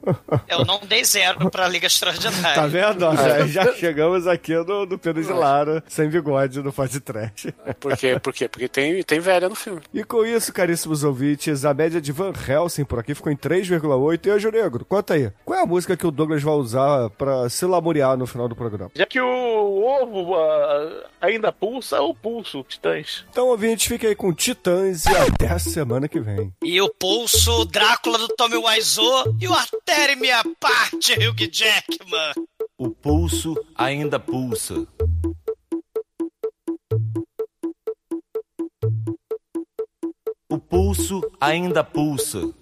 Eu não dei zero pra Liga Extraordinária. Tá vendo? Ó, já, chegamos aqui no, no Pedro de Lara, sem bigode, no Faz Trash. Por quê? Por quê? Porque tem, tem velha no filme. E com isso, caríssimos ouvintes, a média de Van Helsing por aqui ficou em 3,8. E hoje, Negro, conta aí. Qual é a música que o Douglas vai usar pra se lamuriar no final do programa? Já que o ovo ah, ainda pulsa, o pulso, Titãs. Então, ouvintes, fiquem aí com Titãs e até a semana que vem. E o pulso, o Drácula do Tommy Wiseau e o Artéria Minha Parte, Hugh Jackman. O pulso ainda pulsa. O pulso ainda pulsa.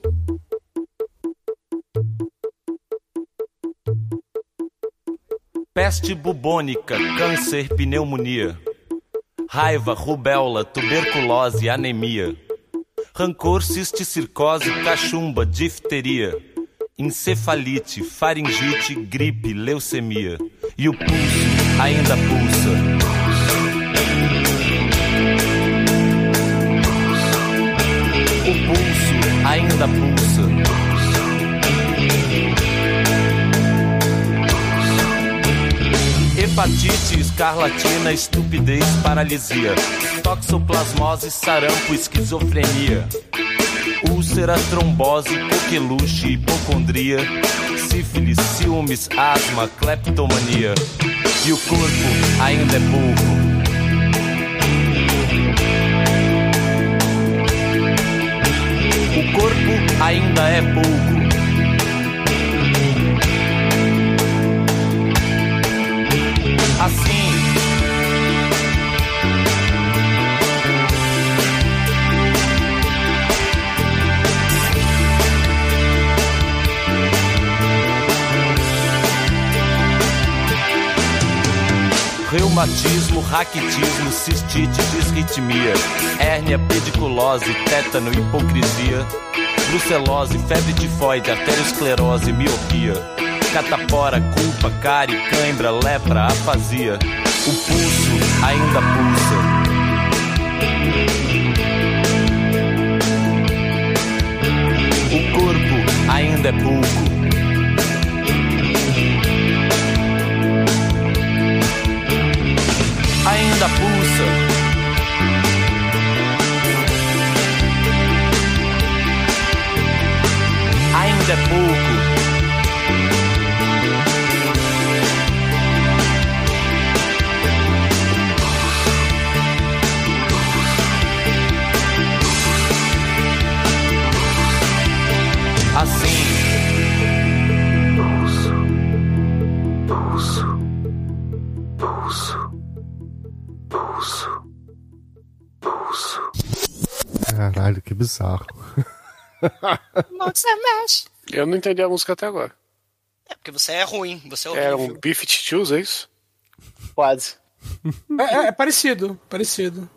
Peste bubônica, câncer, pneumonia. Raiva, rubéola, tuberculose, anemia. Rancor, cisticircose, cachumba, difteria. Encefalite, faringite, gripe, leucemia. E o pulso ainda pulsa. O pulso ainda pulsa. Hepatite, escarlatina, estupidez, paralisia. Toxoplasmose, sarampo, esquizofrenia. Úlcera, trombose, coqueluche, hipocondria. Sífilis, ciúmes, asma, cleptomania. E o corpo ainda é pouco. O corpo ainda é pouco. assim. Reumatismo, raquitismo, cistite, disritmia, hérnia, pediculose, tétano, hipocrisia, brucelose, febre tifoide, arteriosclerose, miopia catapora, culpa, cárie, cãibra, lepra, afasia. O pulso ainda pulsa. O corpo ainda é pouco. Ainda pulsa. Ainda é pouco. Bizarro. Você mexe. Eu não entendi a música até agora. É porque você é ruim, você é horrível. Era um Beef Tchus, é isso? Quase. É, é- é parecido, parecido.